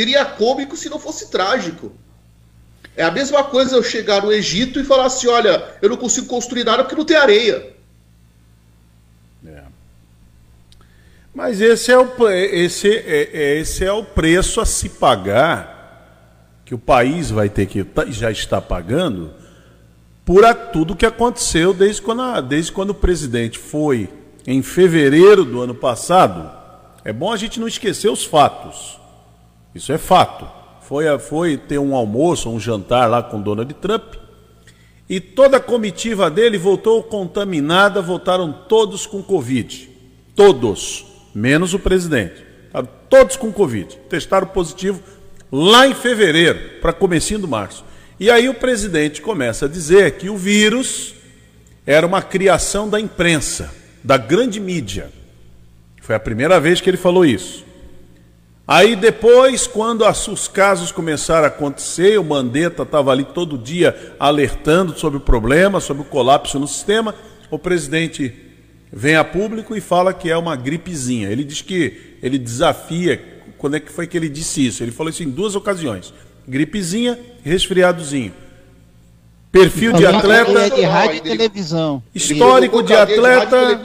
Seria cômico se não fosse trágico. É a mesma coisa eu chegar no Egito e falar assim: olha, eu não consigo construir nada porque não tem areia. É. Mas esse é, o, esse, é, é, esse é o preço a se pagar que o país vai ter que tá, já está pagando por tudo que aconteceu desde quando, desde quando o presidente foi em fevereiro do ano passado. É bom a gente não esquecer os fatos. Isso é fato. Foi, foi ter um almoço, um jantar lá com Donald Trump. E toda a comitiva dele voltou contaminada, voltaram todos com Covid. Todos, menos o presidente. Todos com Covid. Testaram positivo lá em fevereiro, para comecinho do março. E aí o presidente começa a dizer que o vírus era uma criação da imprensa, da grande mídia. Foi a primeira vez que ele falou isso. Aí depois, quando os casos começaram a acontecer, o Mandetta estava ali todo dia alertando sobre o problema, sobre o colapso no sistema, o presidente vem a público e fala que é uma gripezinha. Ele diz que ele desafia quando é que foi que ele disse isso? Ele falou isso em duas ocasiões: gripezinha resfriadozinho. Perfil de atleta. De rádio e televisão. Histórico de atleta.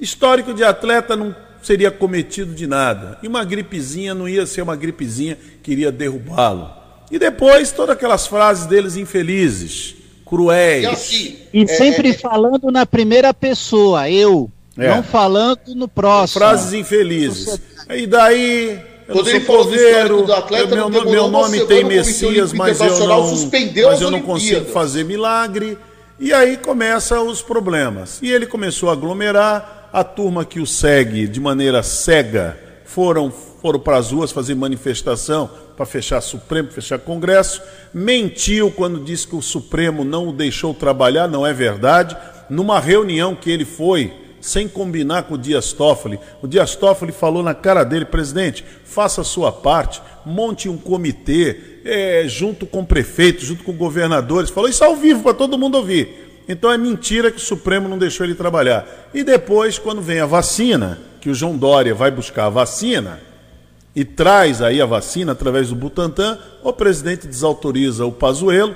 Histórico de atleta não seria cometido de nada. E uma gripezinha não ia ser uma gripezinha que iria derrubá-lo. E depois todas aquelas frases deles infelizes, cruéis. E, assim, e é, sempre é, falando na primeira pessoa, eu. É. Não falando no próximo. Frases infelizes. E daí, eu Quando ele falou coveiro, do atleta, eu, meu, meu nome tem Messias, mas eu não, mas eu não consigo fazer milagre. E aí começam os problemas. E ele começou a aglomerar, a turma que o segue de maneira cega foram, foram para as ruas fazer manifestação para fechar Supremo, fechar Congresso. Mentiu quando disse que o Supremo não o deixou trabalhar, não é verdade. Numa reunião que ele foi sem combinar com o Dias Toffoli. O Dias Toffoli falou na cara dele, presidente, faça a sua parte, monte um comitê, é, junto com prefeitos, junto com governadores. Falou isso ao vivo para todo mundo ouvir. Então é mentira que o Supremo não deixou ele trabalhar. E depois, quando vem a vacina, que o João Dória vai buscar a vacina e traz aí a vacina através do Butantan, o presidente desautoriza o Pazuello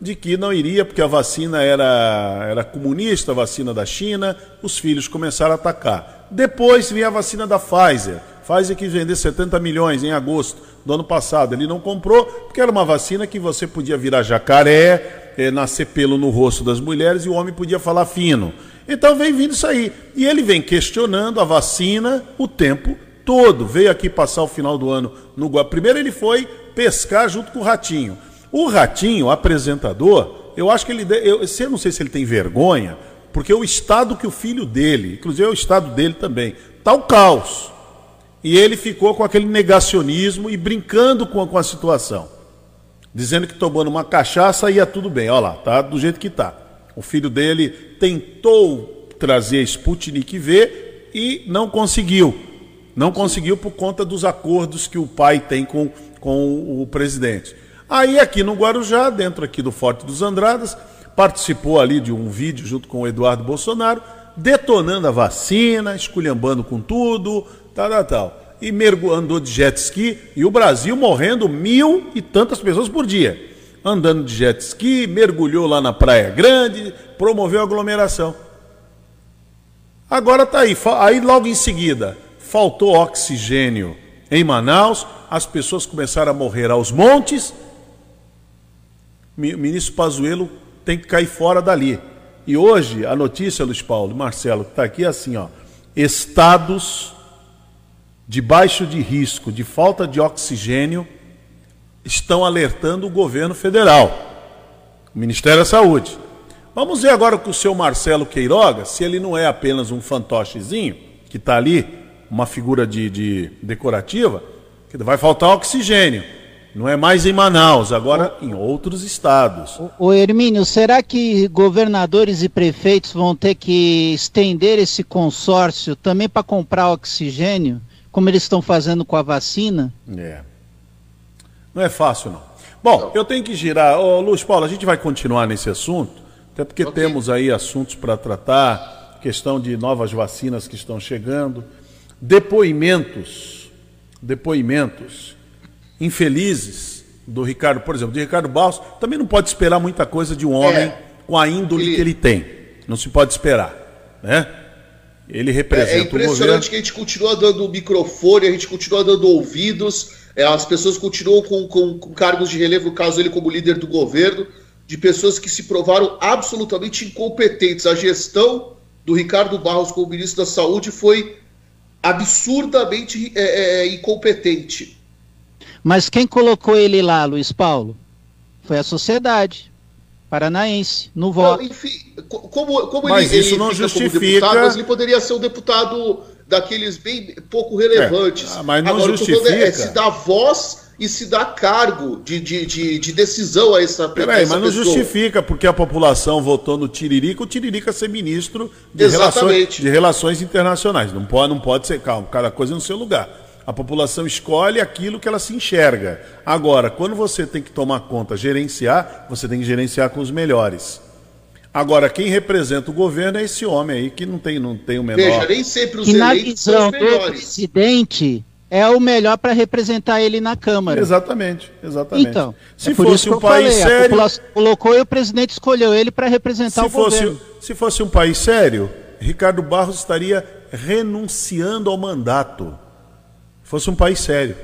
de que não iria, porque a vacina era, era comunista, a vacina da China, os filhos começaram a atacar. Depois vinha a vacina da Pfizer. Pfizer que vender 70 milhões em agosto do ano passado. Ele não comprou, porque era uma vacina que você podia virar jacaré, é, nascer pelo no rosto das mulheres e o homem podia falar fino. Então vem vindo isso aí. E ele vem questionando a vacina o tempo todo. Veio aqui passar o final do ano no Guarujá. Primeiro ele foi pescar junto com o Ratinho. O Ratinho, apresentador, eu acho que ele. Eu, eu não sei se ele tem vergonha, porque o estado que o filho dele, inclusive é o estado dele também, está o caos. E ele ficou com aquele negacionismo e brincando com, com a situação. Dizendo que tomando uma cachaça ia tudo bem. Olha lá, tá do jeito que tá. O filho dele tentou trazer Sputnik V e não conseguiu. Não conseguiu por conta dos acordos que o pai tem com, com o presidente. Aí aqui no Guarujá, dentro aqui do Forte dos Andradas, participou ali de um vídeo junto com o Eduardo Bolsonaro, detonando a vacina, esculhambando com tudo, tal, tal, tal. E andou de jet ski e o Brasil morrendo mil e tantas pessoas por dia. Andando de jet ski, mergulhou lá na Praia Grande, promoveu aglomeração. Agora tá aí, aí logo em seguida, faltou oxigênio em Manaus, as pessoas começaram a morrer aos montes, o ministro Pazuello tem que cair fora dali. E hoje a notícia, Luiz Paulo, Marcelo, que está aqui é assim, ó, estados de baixo de risco, de falta de oxigênio, estão alertando o governo federal, o Ministério da Saúde. Vamos ver agora com o seu Marcelo Queiroga, se ele não é apenas um fantochezinho, que está ali, uma figura de, de decorativa, que vai faltar oxigênio. Não é mais em Manaus, agora em outros estados. O, Hermínio, será que governadores e prefeitos vão ter que estender esse consórcio também para comprar oxigênio, como eles estão fazendo com a vacina? É. Não é fácil, não. Bom, eu tenho que girar. Ô, Luiz Paulo, a gente vai continuar nesse assunto, até porque okay. temos aí assuntos para tratar, questão de novas vacinas que estão chegando, depoimentos, depoimentos infelizes do Ricardo, por exemplo, de Ricardo Barros, também não pode esperar muita coisa de um homem é, com a índole que ele tem. Não se pode esperar, né? Ele representa é, é impressionante que a gente continua dando microfone, a gente continua dando ouvidos, é, as pessoas continuam com, com, com cargos de relevo, no caso ele como líder do governo, de pessoas que se provaram absolutamente incompetentes. A gestão do Ricardo Barros como ministro da Saúde foi absurdamente é, é, é, incompetente. Mas quem colocou ele lá, Luiz Paulo? Foi a sociedade paranaense, no voto. Não, enfim, como, como mas ele, isso ele não justifica... deputado, mas ele poderia ser um deputado daqueles bem pouco relevantes. É, ah, mas não Agora, justifica. É, se dá voz e se dá cargo de, de, de, de decisão a essa, Peraí, essa mas não justifica porque a população votou no Tiririca, o Tiririca ser ministro de, relações, de relações internacionais. Não pode, não pode ser, calma, cada coisa no seu lugar. A população escolhe aquilo que ela se enxerga. Agora, quando você tem que tomar conta, gerenciar, você tem que gerenciar com os melhores. Agora, quem representa o governo é esse homem aí que não tem, não tem o menor. Veja, nem sempre os e eleitos são os melhores. Do presidente é o melhor para representar ele na Câmara. Exatamente, exatamente. Então, se é fosse um país falei, sério, a população colocou e o presidente escolheu ele para representar se o fosse, governo. Se fosse um país sério, Ricardo Barros estaria renunciando ao mandato. Se fosse um país sério,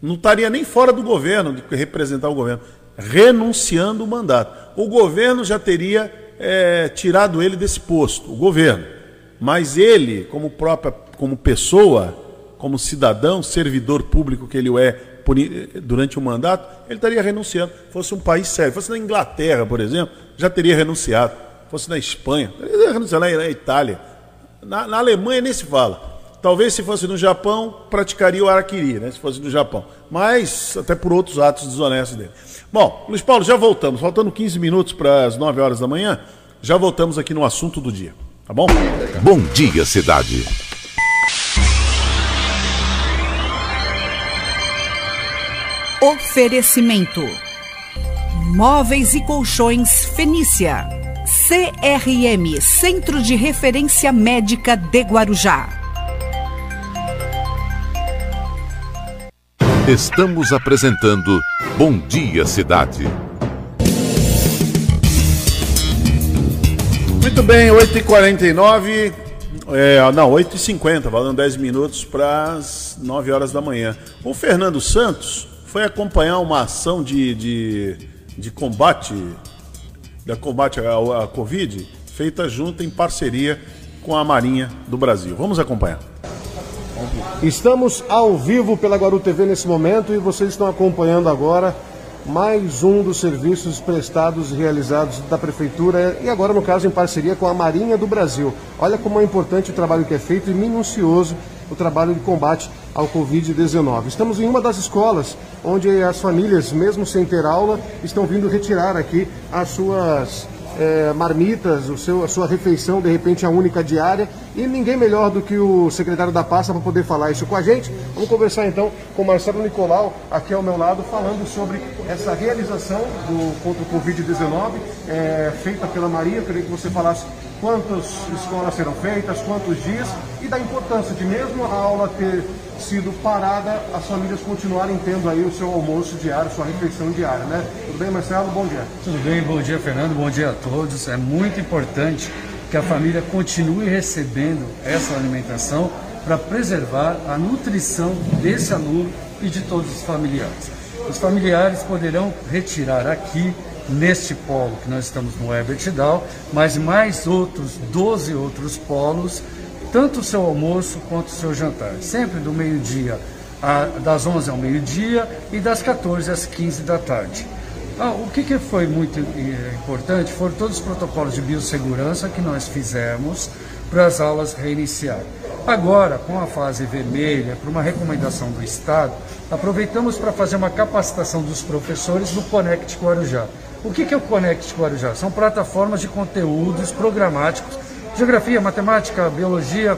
não estaria nem fora do governo de representar o governo, renunciando o mandato. O governo já teria é, tirado ele desse posto, o governo. Mas ele, como própria, como pessoa, como cidadão, servidor público que ele é durante o mandato, ele estaria renunciando. Fosse um país sério, fosse na Inglaterra, por exemplo, já teria renunciado. Fosse na Espanha, teria renunciado na Itália. Na, na Alemanha nem se fala. Talvez se fosse no Japão, praticaria o araquiri, né? Se fosse no Japão. Mas até por outros atos desonestos dele. Bom, Luiz Paulo, já voltamos. Faltando 15 minutos para as 9 horas da manhã, já voltamos aqui no assunto do dia. Tá bom? Bom dia, cidade. Oferecimento: Móveis e Colchões Fenícia. CRM Centro de Referência Médica de Guarujá. Estamos apresentando Bom Dia Cidade. Muito bem, 8h49. É, não, 8h50, falando 10 minutos para as 9 horas da manhã. O Fernando Santos foi acompanhar uma ação de, de, de combate, da combate à, à Covid, feita junto em parceria com a Marinha do Brasil. Vamos acompanhar. Estamos ao vivo pela Guaru TV nesse momento e vocês estão acompanhando agora mais um dos serviços prestados e realizados da Prefeitura e agora, no caso, em parceria com a Marinha do Brasil. Olha como é importante o trabalho que é feito e minucioso o trabalho de combate ao Covid-19. Estamos em uma das escolas onde as famílias, mesmo sem ter aula, estão vindo retirar aqui as suas é, marmitas, o seu, a sua refeição, de repente a única diária. E ninguém melhor do que o secretário da pasta para poder falar isso com a gente. Vamos conversar então com Marcelo Nicolau, aqui ao meu lado, falando sobre essa realização do contra o Covid-19, é, feita pela Maria. Eu queria que você falasse quantas escolas serão feitas, quantos dias e da importância de mesmo a aula ter sido parada, as famílias continuarem tendo aí o seu almoço diário, sua refeição diária, né? Tudo bem, Marcelo? Bom dia. Tudo bem, bom dia, Fernando, bom dia a todos. É muito importante que a família continue recebendo essa alimentação para preservar a nutrição desse aluno e de todos os familiares. Os familiares poderão retirar aqui neste polo que nós estamos no Herbert Down, mas mais outros 12 outros polos tanto o seu almoço quanto o seu jantar, sempre do meio-dia, das 11 ao meio-dia e das 14 às 15 da tarde. Ah, o que, que foi muito eh, importante foram todos os protocolos de biossegurança que nós fizemos para as aulas reiniciarem. Agora, com a fase vermelha, por uma recomendação do Estado, aproveitamos para fazer uma capacitação dos professores no Connect Guarujá. O que, que é o Connect Guarujá? São plataformas de conteúdos programáticos Geografia, matemática, biologia,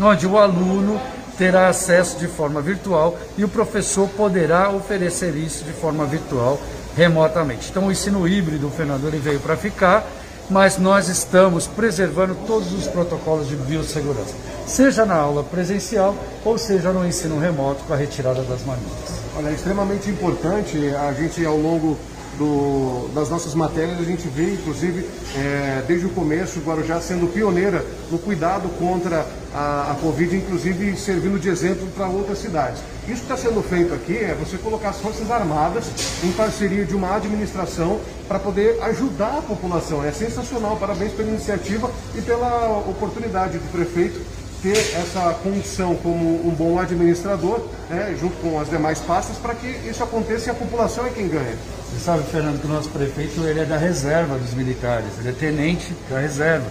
onde o aluno terá acesso de forma virtual e o professor poderá oferecer isso de forma virtual remotamente. Então o ensino híbrido, Fernando, ele veio para ficar, mas nós estamos preservando todos os protocolos de biossegurança, seja na aula presencial ou seja no ensino remoto com a retirada das manilhas. Olha, é extremamente importante a gente ao longo do, das nossas matérias, a gente vê, inclusive, é, desde o começo, Guarujá sendo pioneira no cuidado contra a, a Covid, inclusive servindo de exemplo para outras cidades. Isso que está sendo feito aqui é você colocar as Forças Armadas em parceria de uma administração para poder ajudar a população. É sensacional, parabéns pela iniciativa e pela oportunidade do prefeito ter essa condição como um bom administrador, né, junto com as demais pastas, para que isso aconteça e a população é quem ganha. Você sabe, Fernando, que o nosso prefeito ele é da reserva dos militares, ele é tenente da reserva.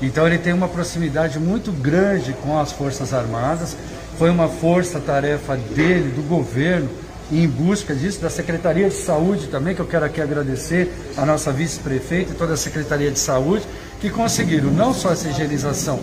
Então ele tem uma proximidade muito grande com as Forças Armadas. Foi uma força-tarefa dele, do governo, em busca disso, da Secretaria de Saúde também, que eu quero aqui agradecer a nossa vice-prefeita e toda a Secretaria de Saúde, que conseguiram não só essa higienização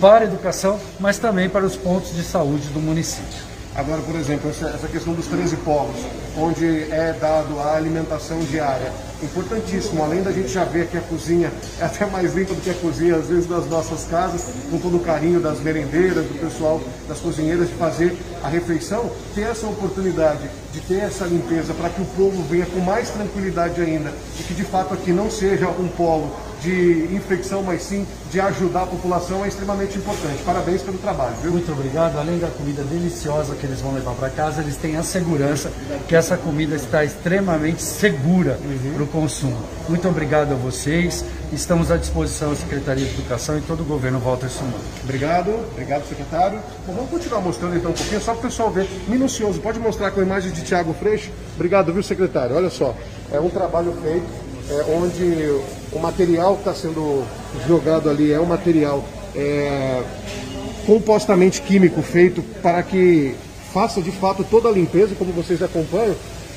para a educação, mas também para os pontos de saúde do município. Agora, por exemplo, essa, questão dos 13 polos, onde é dado a alimentação diária, importantíssimo. Além da gente já ver que a cozinha é até mais limpa do que a cozinha, às vezes, das nossas casas, com todo o carinho das merendeiras, do pessoal, das cozinheiras, de fazer a refeição, ter essa oportunidade de ter essa limpeza para que o povo venha com mais tranquilidade ainda e que de fato aqui não seja um polo de infecção, mas sim de ajudar a população é extremamente importante. Parabéns pelo trabalho. Viu? Muito obrigado. Além da comida deliciosa que eles vão levar para casa, eles têm a segurança que essa comida está extremamente segura uhum. para o consumo. Muito obrigado a vocês. Estamos à disposição da Secretaria de Educação e todo o governo Walter Sumano. Obrigado, obrigado secretário. Bom, vamos continuar mostrando então um pouquinho, só para o pessoal ver. Minucioso, pode mostrar com a imagem de Tiago Freixo? Obrigado, viu secretário? Olha só, é um trabalho feito é, onde o material que está sendo jogado ali é um material é, compostamente químico feito para que faça de fato toda a limpeza, como vocês acompanham,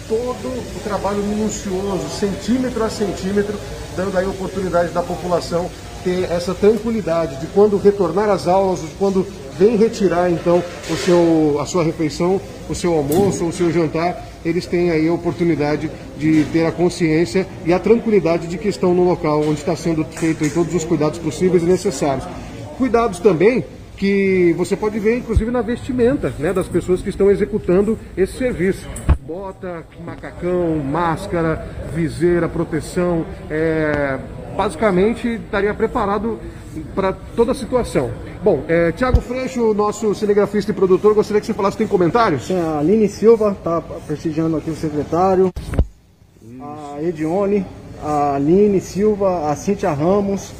todo o trabalho minucioso, centímetro a centímetro, dando aí oportunidade da população ter essa tranquilidade de quando retornar às aulas, de quando vem retirar então o seu, a sua refeição, o seu almoço, o seu jantar, eles têm aí a oportunidade de ter a consciência e a tranquilidade de que estão no local onde está sendo feito todos os cuidados possíveis e necessários. Cuidados também que você pode ver, inclusive, na vestimenta né, das pessoas que estão executando esse serviço. Bota, macacão, máscara, viseira, proteção, é, basicamente estaria preparado para toda a situação. Bom, é, Tiago Freixo, nosso cinegrafista e produtor, gostaria que você falasse, tem comentários? Sim, a Aline Silva está prestigiando aqui o secretário, a Edione, a Aline Silva, a Cíntia Ramos,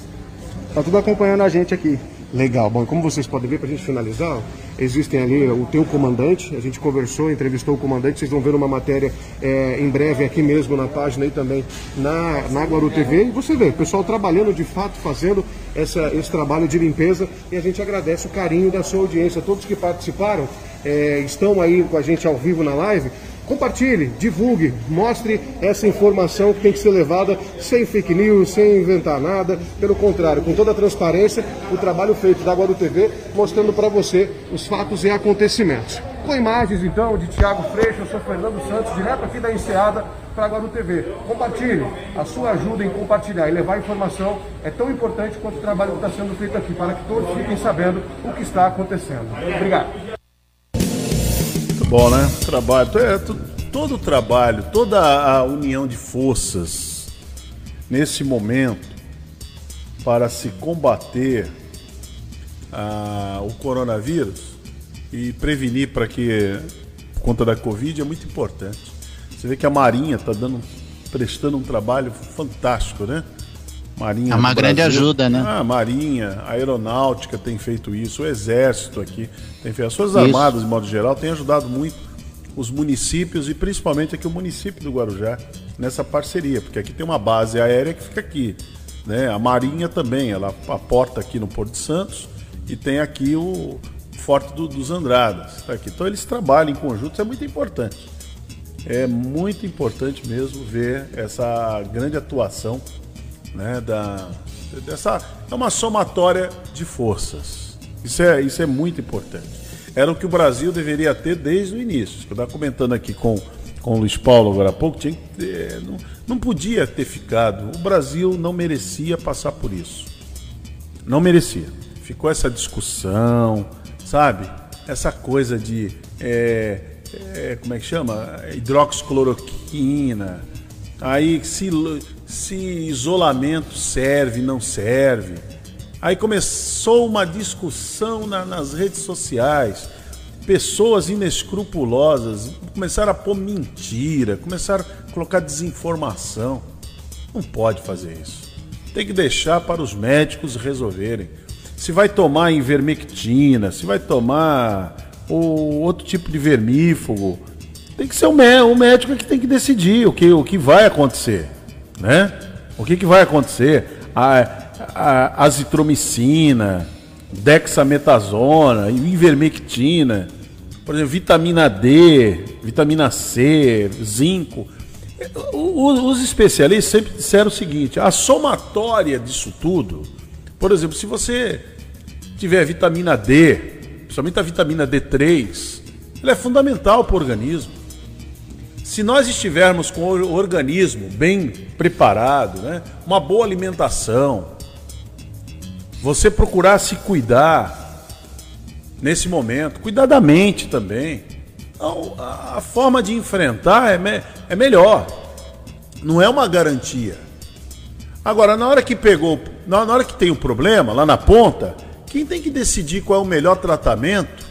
está tudo acompanhando a gente aqui. Legal. Bom, como vocês podem ver, para a gente finalizar, existem ali o teu comandante, a gente conversou, entrevistou o comandante, vocês vão ver uma matéria é, em breve aqui mesmo na página e também na, na Guaru TV. E você vê, o pessoal trabalhando de fato, fazendo essa, esse trabalho de limpeza e a gente agradece o carinho da sua audiência. Todos que participaram é, estão aí com a gente ao vivo na live. Compartilhe, divulgue, mostre essa informação que tem que ser levada sem fake news, sem inventar nada. Pelo contrário, com toda a transparência, o trabalho feito da Guaru TV, mostrando para você os fatos e acontecimentos. Com imagens, então, de Tiago Freixo, eu sou Fernando Santos, direto aqui da Enseada para a Guaru TV. Compartilhe, a sua ajuda em compartilhar e levar informação é tão importante quanto o trabalho que está sendo feito aqui, para que todos fiquem sabendo o que está acontecendo. Obrigado bom, né? Trabalho. É, todo o trabalho, toda a união de forças nesse momento para se combater o coronavírus e prevenir para que, por conta da Covid, é muito importante. Você vê que a Marinha está dando, prestando um trabalho fantástico, né? Marinha. É uma grande Brasil. ajuda, né? Ah, a Marinha, a Aeronáutica tem feito isso, o Exército aqui tem feito. As Forças isso. Armadas, de modo geral, têm ajudado muito os municípios e principalmente aqui o município do Guarujá nessa parceria, porque aqui tem uma base aérea que fica aqui. Né? A Marinha também, ela aporta aqui no Porto de Santos e tem aqui o Forte do, dos Andradas. Tá aqui. Então eles trabalham em conjunto, isso é muito importante. É muito importante mesmo ver essa grande atuação né, da, dessa, é uma somatória de forças. Isso é, isso é muito importante. Era o que o Brasil deveria ter desde o início. Eu estava comentando aqui com, com o Luiz Paulo agora há pouco, tinha ter, não, não podia ter ficado. O Brasil não merecia passar por isso. Não merecia. Ficou essa discussão, sabe? Essa coisa de é, é, como é que chama? Hidroxicloroquina. Aí se, se isolamento serve, não serve. Aí começou uma discussão na, nas redes sociais. Pessoas inescrupulosas começaram a pôr mentira, começaram a colocar desinformação. Não pode fazer isso. Tem que deixar para os médicos resolverem. Se vai tomar invermectina, se vai tomar ou outro tipo de vermífugo, tem que ser o, médico que tem que decidir o que, o que vai acontecer, né? O que, que vai acontecer? A, a azitromicina, dexametasona, ivermectina, por exemplo, vitamina D, vitamina C, zinco. Os especialistas sempre disseram o seguinte: a somatória disso tudo, por exemplo, se você tiver vitamina D, principalmente a vitamina D3, ela é fundamental para o organismo. Se nós estivermos com o organismo bem preparado, né, uma boa alimentação, você procurar se cuidar nesse momento, cuidar da mente também. Então, a forma de enfrentar é, me, é melhor. Não é uma garantia. Agora, na hora que pegou, na, hora que tem o um problema, lá na ponta, quem tem que decidir qual é o melhor tratamento,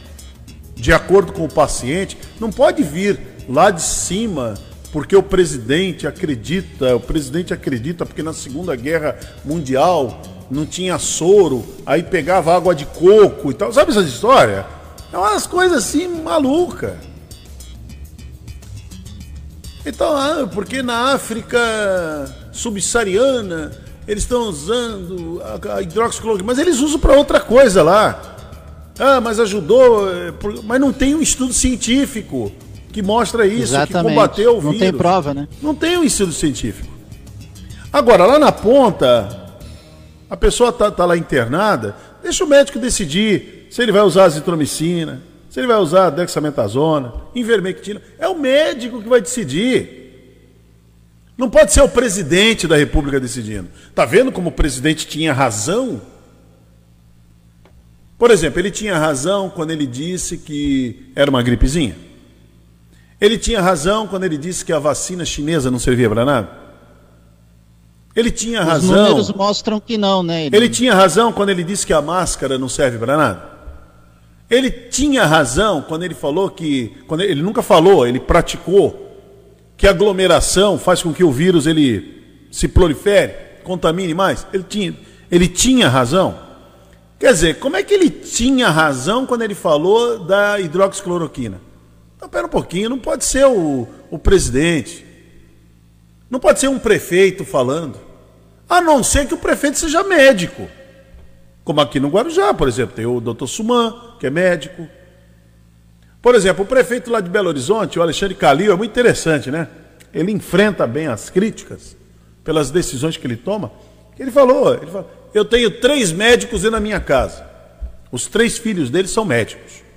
de acordo com o paciente, não pode vir lá de cima porque o presidente acredita, o presidente acredita porque na Segunda Guerra Mundial não tinha soro, aí pegava água de coco e tal. Sabe essa história? É umas coisas assim malucas. Então, ah, porque na África subsaariana eles estão usando a, a hidroxicloroquina, mas eles usam para outra coisa lá. Ah, mas ajudou, eh, mas não tem um estudo científico que mostra isso, Exatamente. que combateu o vírus. Não tem prova, né? Não tem um estudo científico. Agora, lá na ponta, a pessoa está tá lá internada, deixa o médico decidir se ele vai usar azitromicina, se ele vai usar dexametasona, invermectina. É o médico que vai decidir. Não pode ser o presidente da República decidindo. Tá vendo como o presidente tinha razão? Por exemplo, ele tinha razão quando ele disse que era uma gripezinha. Ele tinha razão quando ele disse que a vacina chinesa não servia para nada. Ele tinha razão. Os números mostram que não, né? Ele... ele tinha razão quando ele disse que a máscara não serve para nada. Ele tinha razão quando ele falou que, quando ele, ele nunca falou, ele praticou que a aglomeração faz com que o vírus ele se prolifere, contamine mais. Ele tinha, ele tinha razão. Quer dizer, como é que ele tinha razão quando ele falou da hidroxicloroquina? Então, pera um pouquinho, não pode ser o, o presidente, não pode ser um prefeito falando. A não ser que o prefeito seja médico. Como aqui no Guarujá, por exemplo, tem o doutor Suman, que é médico. Por exemplo, o prefeito lá de Belo Horizonte, o Alexandre Calil, é muito interessante, né? Ele enfrenta bem as críticas pelas decisões que ele toma. Ele falou, ele falou, eu tenho três médicos na minha casa. Os três filhos dele são médicos.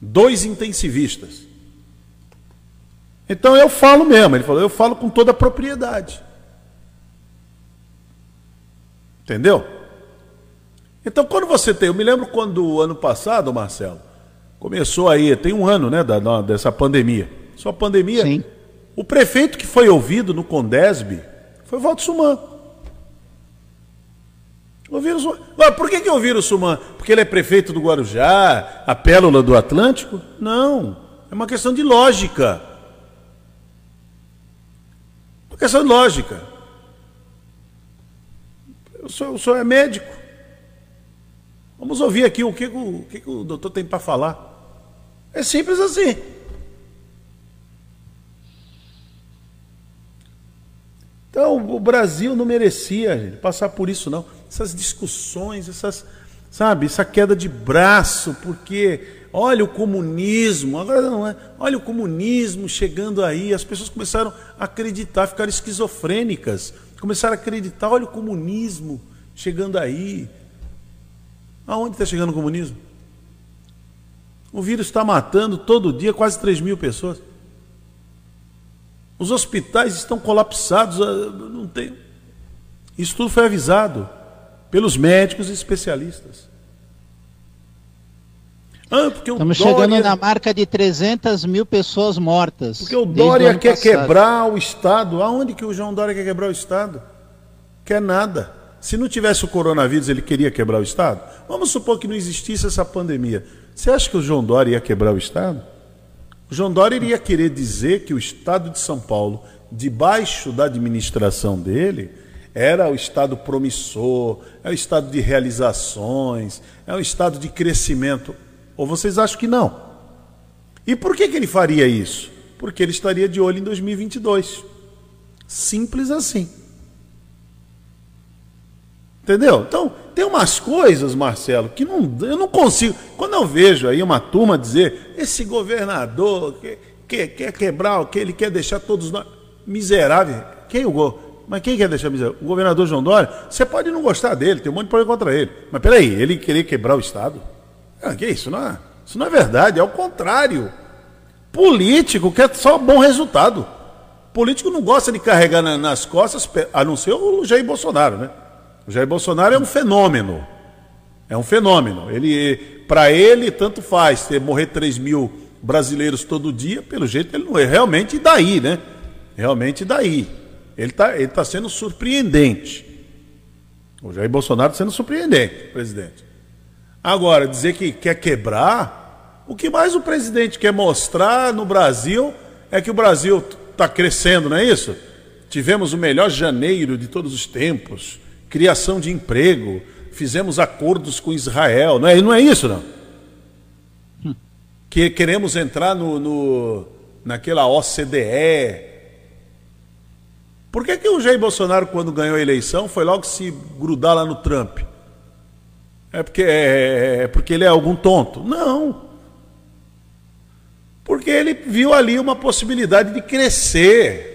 Dois intensivistas. Então eu falo mesmo, ele falou, eu falo com toda a propriedade. Entendeu? Então, quando você tem. Eu me lembro quando ano passado, Marcelo, começou aí, tem um ano, né, da, da, dessa pandemia. Só pandemia. Sim. O prefeito que foi ouvido no Condesb foi o Valdo Suman. Ouviram Suman. Por que, que ouviram o Suman? Porque ele é prefeito do Guarujá, a pérola do Atlântico? Não. É uma questão de lógica. Uma questão de lógica. O senhor, o senhor é médico. Vamos ouvir aqui o que o, que o doutor tem para falar. É simples assim. Então, o Brasil não merecia gente, passar por isso, não. Essas discussões, essas, sabe, essa queda de braço, porque olha o comunismo, agora não é, olha o comunismo chegando aí, as pessoas começaram a acreditar, ficaram esquizofrênicas Começaram a acreditar, olha o comunismo chegando aí. Aonde está chegando o comunismo? O vírus está matando todo dia quase 3 mil pessoas. Os hospitais estão colapsados, ah, não tem. Isso tudo foi avisado pelos médicos e especialistas. Ah, porque o Estamos Dória... chegando na marca de 300 mil pessoas mortas. Porque o Dória ano quer passado. quebrar o Estado. Aonde que o João Dória quer quebrar o Estado? Quer nada. Se não tivesse o coronavírus, ele queria quebrar o Estado? Vamos supor que não existisse essa pandemia. Você acha que o João Dória ia quebrar o Estado? O João Dória iria querer dizer que o Estado de São Paulo, debaixo da administração dele, era o Estado promissor, é o Estado de realizações, é o Estado de crescimento. Ou vocês acham que não? E por que, que ele faria isso? Porque ele estaria de olho em 2022. Simples assim. Entendeu? Então, tem umas coisas, Marcelo, que não, eu não consigo. Quando eu vejo aí uma turma dizer, esse governador quer, quer, quer quebrar, que ele quer deixar todos nós. Miserável. Quem o. Mas quem quer deixar miserável? O governador João Dória? Você pode não gostar dele, tem um monte de problema contra ele. Mas peraí, ele querer quebrar o Estado? Ah, que isso? Não é, isso não é verdade, é o contrário. Político quer só bom resultado. Político não gosta de carregar na- nas costas, a não ser o Jair Bolsonaro, né? O Jair Bolsonaro é um fenômeno. É um fenômeno. Ele, para ele, tanto faz ter morrer 3 mil brasileiros todo dia, pelo jeito ele não é. Realmente daí, né? Realmente daí. Ele está ele tá sendo surpreendente. O Jair Bolsonaro tá sendo surpreendente, presidente. Agora, dizer que quer quebrar, o que mais o presidente quer mostrar no Brasil é que o Brasil está crescendo, não é isso? Tivemos o melhor janeiro de todos os tempos, criação de emprego, fizemos acordos com Israel, não é, não é isso, não? Que queremos entrar no, no, naquela OCDE. Por que, que o Jair Bolsonaro, quando ganhou a eleição, foi logo se grudar lá no Trump? É porque, é, é porque ele é algum tonto? Não. Porque ele viu ali uma possibilidade de crescer.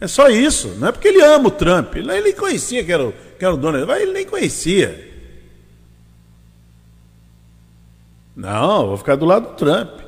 É só isso. Não é porque ele ama o Trump. Ele nem conhecia que era o, que era o dono. Ele nem conhecia. Não, vou ficar do lado do Trump.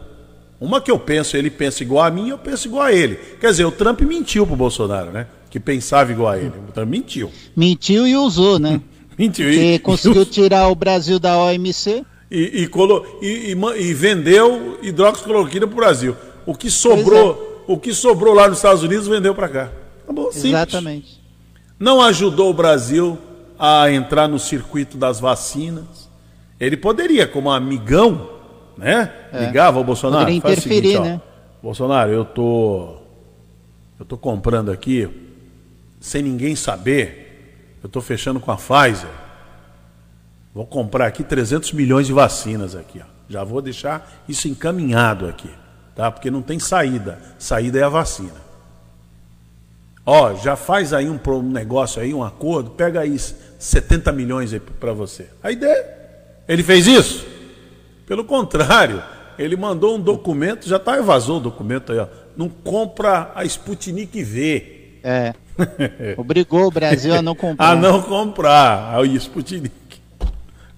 Uma que eu penso, ele pensa igual a mim, eu penso igual a ele. Quer dizer, o Trump mentiu pro Bolsonaro, né? Que pensava igual a ele. O Trump mentiu. Mentiu e usou, né? Mentiu. Porque E, conseguiu tirar o Brasil da OMC. e, e, colo- e- e e vendeu hidroxicloroquina pro Brasil. O que sobrou, o que sobrou lá nos Estados Unidos vendeu para cá. Acabou, simples. Exatamente. Não ajudou o Brasil a entrar no circuito das vacinas. Ele poderia, como amigão, né? Ligava ao Bolsonaro. Poderia faz o seguinte, interferir, ó, né? Bolsonaro, eu tô eu tô comprando aqui sem ninguém saber. Eu tô fechando com a Pfizer. Vou comprar aqui 300 milhões de vacinas aqui, ó. Já vou deixar isso encaminhado aqui, tá? Porque não tem saída. Saída é a vacina. Ó, já faz aí um um negócio aí, um acordo, pega aí 70 milhões aí para você. Aí dê. Ele fez isso? Pelo contrário, ele mandou um documento, já tá vazou o documento aí, ó. Não compra a Sputnik V. É. Obrigou o Brasil a não comprar. A não comprar a Sputnik.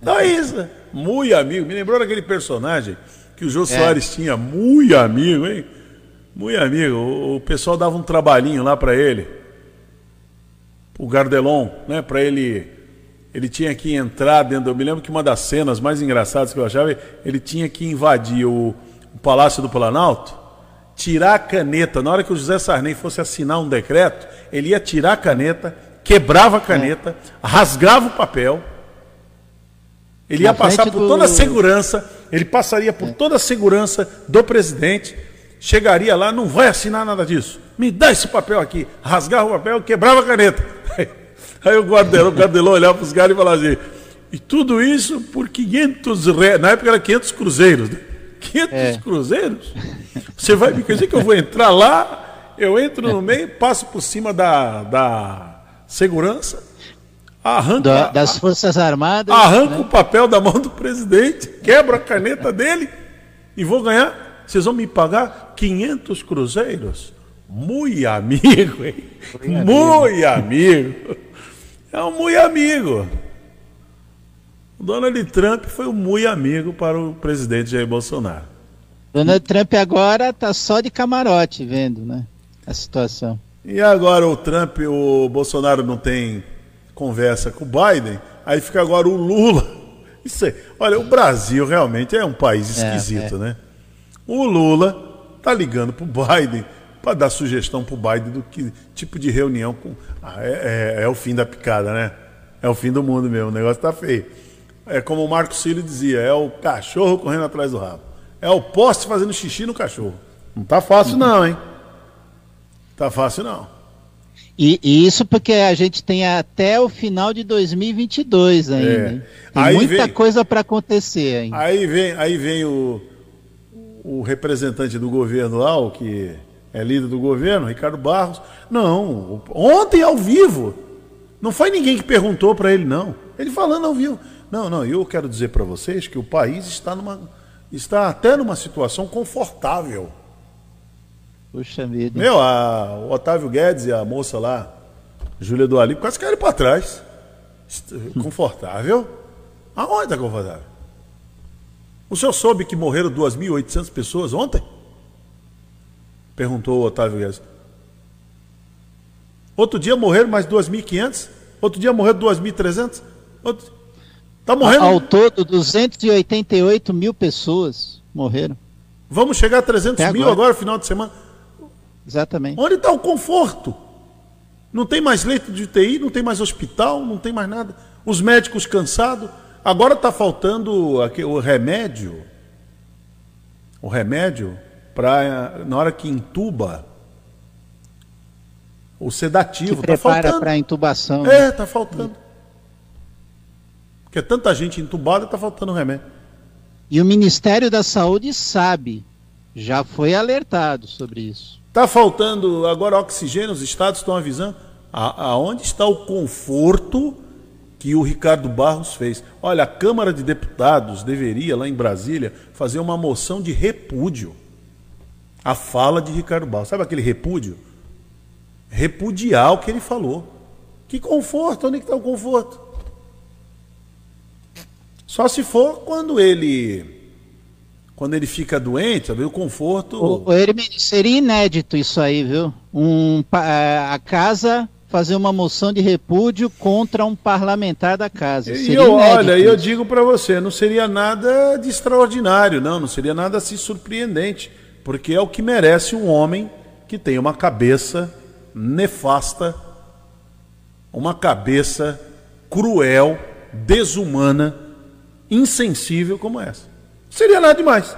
Então é isso. Muito amigo. Me lembrou daquele personagem que o Jô É. Soares tinha. Muito amigo, hein? Muito amigo. O, o pessoal dava um trabalhinho lá para ele. O Gardelon, né? Para ele. Ele tinha que entrar dentro. Eu me lembro que uma das cenas mais engraçadas que eu achava, ele tinha que invadir o, o Palácio do Planalto, tirar a caneta. Na hora que o José Sarney fosse assinar um decreto, ele ia tirar a caneta, quebrava a caneta, rasgava o papel. Ele ia Na passar por do- toda a segurança, ele passaria por toda a segurança do presidente, chegaria lá, não vai assinar nada disso. Me dá esse papel aqui. Rasgava o papel, quebrava a caneta. Aí o Guardelão, o Guardelão olhava para os caras e falava assim, e tudo isso por 500 reais. Na época era 500 cruzeiros. Né? 500 É. cruzeiros? Você vai me dizer que eu vou entrar lá, eu entro no meio, passo por cima da, da segurança, arranco, Da- das Forças Armadas. Arranco né? o papel da mão do presidente, quebro a caneta dele e vou ganhar. Vocês vão me pagar 500 cruzeiros? Muito amigo, hein? Muito amigo. É um muito amigo. O Donald Trump foi um muito amigo para o presidente Jair Bolsonaro. Donald Trump agora tá só de camarote vendo, né? A situação. E agora o Trump, o Bolsonaro não tem conversa com o Biden, aí fica agora o Lula Isso aí. Olha, o Brasil realmente é um país É, esquisito, né? O Lula tá ligando pro Biden para dar sugestão pro Biden do que tipo de reunião com. Ah, é, é- é o fim da picada, né? É o fim do mundo mesmo. O negócio tá feio. É como o Marco Cílio dizia: é o cachorro correndo atrás do rabo. É o poste fazendo xixi no cachorro. Não tá fácil, não, hein? Tá fácil, não. E, e isso porque a gente tem até o final de 2022 ainda. É. Aí muita vem- coisa para acontecer ainda. Aí vem, aí vem o, o representante do governo lá, o que é líder do governo, Ricardo Barros. Não, ontem ao vivo. Não foi ninguém que perguntou para ele, não. Ele falando ao vivo. Não, não, eu quero dizer para vocês que o país está numa está até numa situação confortável. Puxa vida. Meu, a, o Otávio Guedes e a moça lá, Júlia do Ali, quase caíram para trás. Confortável? Aonde está confortável? O senhor soube que morreram 2.800 pessoas ontem? Perguntou o Otávio Guedes. Outro dia morreram mais 2.500? Outro dia morreram 2.300? Outro... Tá morrendo? Ao todo, 288 mil pessoas morreram. Vamos chegar a 300 Até mil agora. agora, final de semana. Exatamente. Onde está o conforto? Não tem mais leito de UTI, não tem mais hospital, não tem mais nada. Os médicos cansados. Agora está faltando o remédio. O remédio para na hora que intuba o sedativo. Está prepara faltando. para intubação. É, está faltando. Porque tanta gente entubada, está faltando remédio. E o Ministério da Saúde sabe, já foi alertado sobre isso. Está faltando agora oxigênio, os estados estão avisando. A- aonde está o conforto que o Ricardo Barros fez? Olha, a Câmara de Deputados deveria, lá em Brasília, fazer uma moção de repúdio à fala de Ricardo Barros. Sabe aquele repúdio? Repudiar o que ele falou. Que conforto? Onde está o conforto? Só se for quando ele quando ele fica doente, sabe? o conforto. O, seria inédito isso aí, viu? Um, eh, a casa fazer uma moção de repúdio contra um parlamentar da casa. E Seria eu, olha, eu digo para você, não seria nada de extraordinário, não, não seria nada assim surpreendente, porque é o que merece um homem que tem uma cabeça nefasta, uma cabeça cruel, desumana, insensível como essa. Seria nada demais.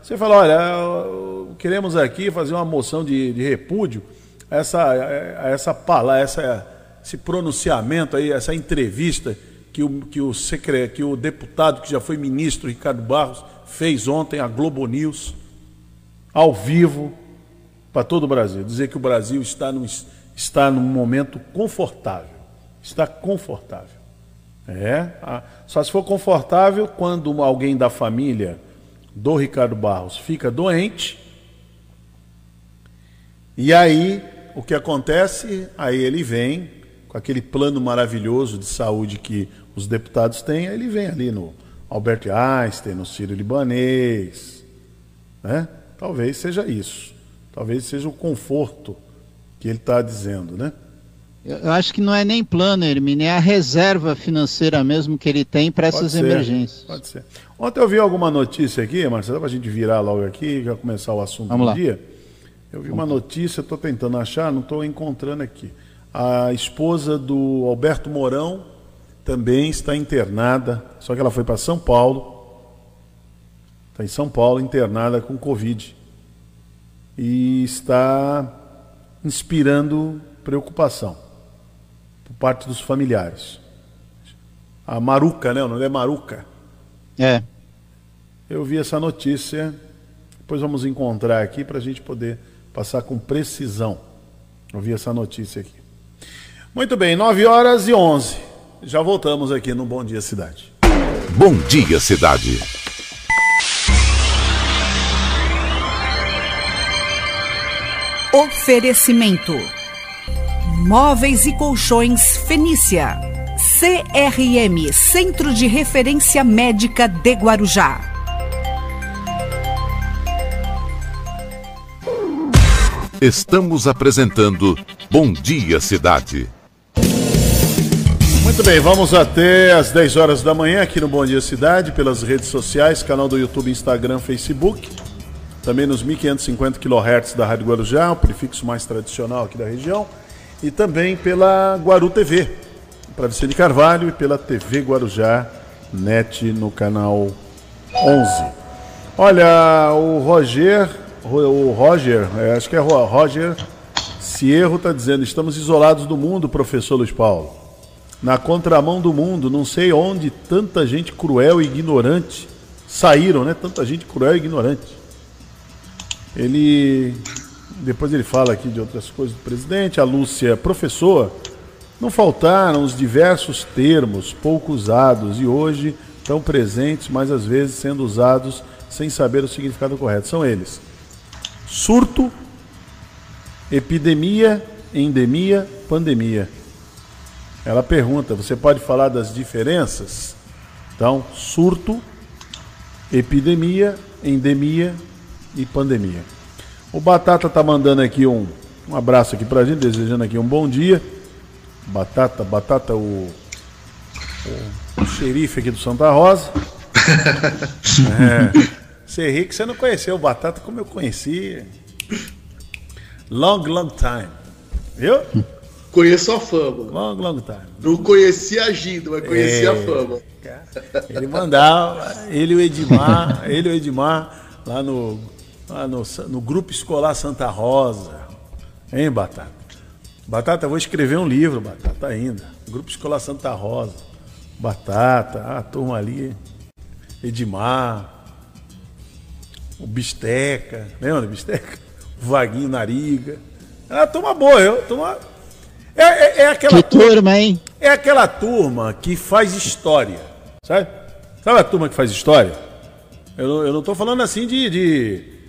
Você fala, olha, queremos aqui fazer uma moção de, de repúdio a essa, a essa palavra, essa, esse pronunciamento aí, essa entrevista que o, que, o secre, que o deputado que já foi ministro, Ricardo Barros, fez ontem à Globo News, ao vivo, para todo o Brasil. Dizer que o Brasil está num, está num momento confortável. Está confortável. É, só se for confortável quando alguém da família do Ricardo Barros fica doente. E aí, o que acontece? Aí ele vem com aquele plano maravilhoso de saúde que os deputados têm, aí ele vem ali no Albert Einstein, no Ciro Libanês, né? Talvez seja isso. Talvez seja o conforto que ele está dizendo, né? Eu, acho que não é nem plano, Hermínio, é a reserva financeira mesmo que ele tem para essas ser, emergências. Pode ser. Ontem eu vi alguma notícia aqui, Marcelo, para a gente virar logo aqui já começar o assunto Vamos do lá. dia. Eu vi uma notícia, estou tentando achar, não estou encontrando aqui. A esposa do Alberto Mourão também está internada, só que ela foi para São Paulo. Está em São Paulo, internada com Covid. E está inspirando preocupação por parte dos familiares. A Maruca, né? O nome é Maruca. É. Eu vi essa notícia, depois vamos encontrar aqui para a gente poder passar com precisão. Eu vi essa notícia aqui. Muito bem, 9 horas e 11. Já voltamos aqui no Bom Dia Cidade. Bom Dia Cidade. Oferecimento: Móveis e Colchões Fenícia. CRM Centro de Referência Médica de Guarujá. Estamos apresentando Bom Dia Cidade. Muito bem, vamos até às 10 horas da manhã aqui no Bom Dia Cidade, pelas redes sociais, canal do YouTube, Instagram, Facebook. Também nos 1550 kHz da Rádio Guarujá, o prefixo mais tradicional aqui da região. E também pela Guaru TV, para Vicente Carvalho e pela TV Guarujá Net no canal 11. Olha, o Roger, o Roger, é, acho que é Ro- Roger Cierro está dizendo: estamos isolados do mundo, professor Luiz Paulo. Na contramão do mundo, não sei onde tanta gente cruel e ignorante saíram, né? Tanta gente cruel e ignorante. Ele. Depois ele fala aqui de outras coisas do presidente. A Lúcia, professor, não faltaram os diversos termos pouco usados e hoje tão presentes, mas às vezes sendo usados sem saber o significado correto. São eles: surto, epidemia, endemia, pandemia. Ela pergunta: você pode falar das diferenças? Então, surto, epidemia, endemia e pandemia. O Batata tá mandando aqui um, um abraço aqui pra gente, desejando aqui um bom dia. Batata, Batata, o, o, o xerife aqui do Santa Rosa. É, você ri que você não conheceu o Batata como eu conheci. Long, long time. Viu? Conheço a fama. Long, long time. Não conhecia agindo, mas conhecia É. a fama. Ele mandava, ele e o Edmar, ele e o Edmar, lá no, lá no, no Grupo Escolar Santa Rosa. Hein, Batata? Batata, vou escrever um livro, Batata, ainda. Grupo Escolar Santa Rosa. Batata, a turma ali. Edmar. O Bisteca. Lembra do Bisteca? O Vaguinho Nariga. É uma turma boa, eu. Turma... É, é, é aquela Que turma, hein? é aquela turma que faz história, sabe? Sabe a turma que faz história? Eu, não- eu não tô falando assim de, de,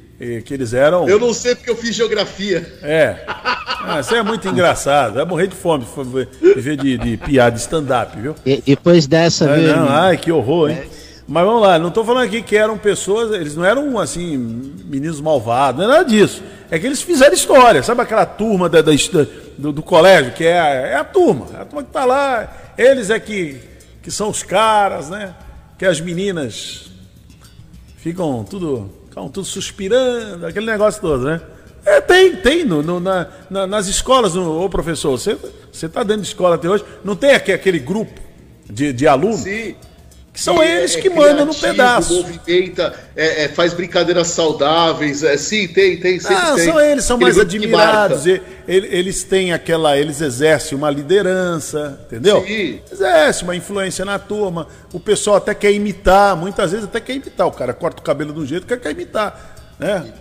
que eles eram. Eu não sei porque eu fiz geografia. É. Ah, isso é muito engraçado. Vai morrer de fome se for ver ver de, de piada de stand-up, viu? E- depois dessa, É, viu, não, ai, que horror, hein? Mas vamos lá, não estou falando aqui que eram pessoas, eles não eram assim, meninos malvados, não é nada disso. É que eles fizeram história, sabe aquela turma da, da- do, do colégio, que é a, é a turma, é a turma que está lá, eles é que, que são os caras, né? Que as meninas ficam tudo, ficam tudo suspirando, aquele negócio todo, né? É, tem, tem no, no- na, na- nas escolas, no, ô professor, você está dentro de escola até hoje, não tem aqui aquele grupo de, de alunos? Sim. Que são É- eles é que mandam no pedaço. Movimenta, é- é, faz brincadeiras saudáveis. É, sim, tem, tem, sempre Ah, tem. são eles, são mais admirados. e- ele- Eles têm aquela. Eles exercem uma liderança, entendeu? Sim. Exerce uma influência na turma. O pessoal até quer imitar, muitas vezes até quer imitar. O cara corta o cabelo de um jeito que quer imitar. Né?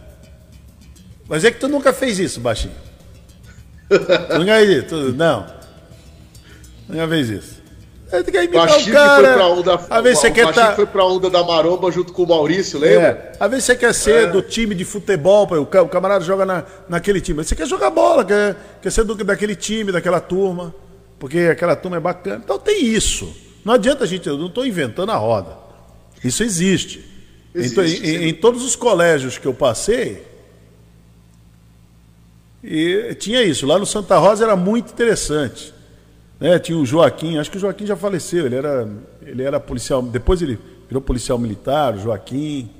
Mas é que tu nunca fez isso, baixinho. Tu nunca fez isso. tu- não. Nunca fez isso. É, tu quer O imitar o cara. que foi onda, você o quer tá... foi pra onda da maromba junto com o Maurício, lembra? É, às vezes você quer ser do time de futebol, pô, o ca- o camarada joga na, naquele time. Você quer jogar bola, quer, quer ser do, daquele time, daquela turma, porque aquela turma é bacana. Então tem isso. Não adianta a gente, eu não estou inventando a roda. Isso existe. Existe, em, sim. em todos os colégios que eu passei, e tinha isso. Lá no Santa Rosa era muito interessante. Né? Tinha o Joaquim, acho que o Joaquim já faleceu, ele era, ele era policial, depois ele virou policial militar, o Joaquim.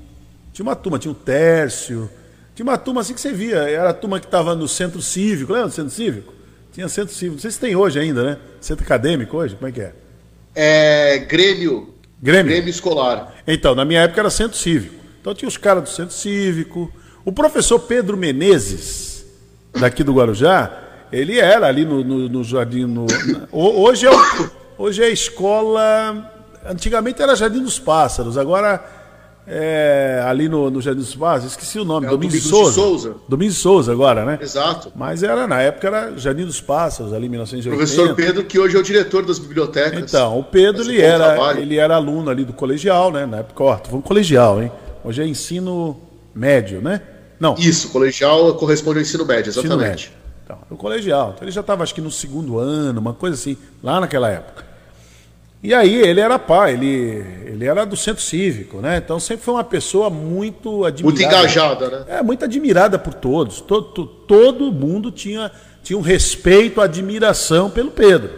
Tinha uma turma, tinha o Tércio, tinha uma turma assim que você via, era a turma que estava no centro cívico, lembra do centro cívico? Tinha centro cívico, não sei se tem hoje ainda, né? Centro acadêmico hoje, como é que é? É, Grêmio. Grêmio. Grêmio escolar. Então, na minha época era centro cívico. Então tinha os caras do centro cívico. O professor Pedro Menezes, daqui do Guarujá, ele era ali no, no- no jardim. no- na- ho- hoje, é hoje é a escola. Antigamente era Jardim dos Pássaros, agora é ali no, no Jardim dos Pássaros, esqueci o nome, É Domingos Domingos Souza. Souza. Domingos Souza agora, né? Exato. Mas era, na época era Jardim dos Pássaros, ali em 1980. Professor Pedro, que hoje é o diretor das bibliotecas. Então, o Pedro um ele era, trabalho. ele era aluno ali do colegial, né? Na época, ó, tô falando colegial, hein? Hoje é ensino médio, né? Não, Isso, colegial corresponde ao ensino médio, ensino exatamente. médio. Então, o colegial. Então, ele já estava, acho que no segundo ano, uma coisa assim, lá naquela época. E aí ele era pai, ele, ele era do centro cívico, né? Então sempre foi uma pessoa muito admirada. Muito engajada, né? É, muito admirada por todos. Todo, todo mundo tinha, tinha um respeito, admiração pelo Pedro.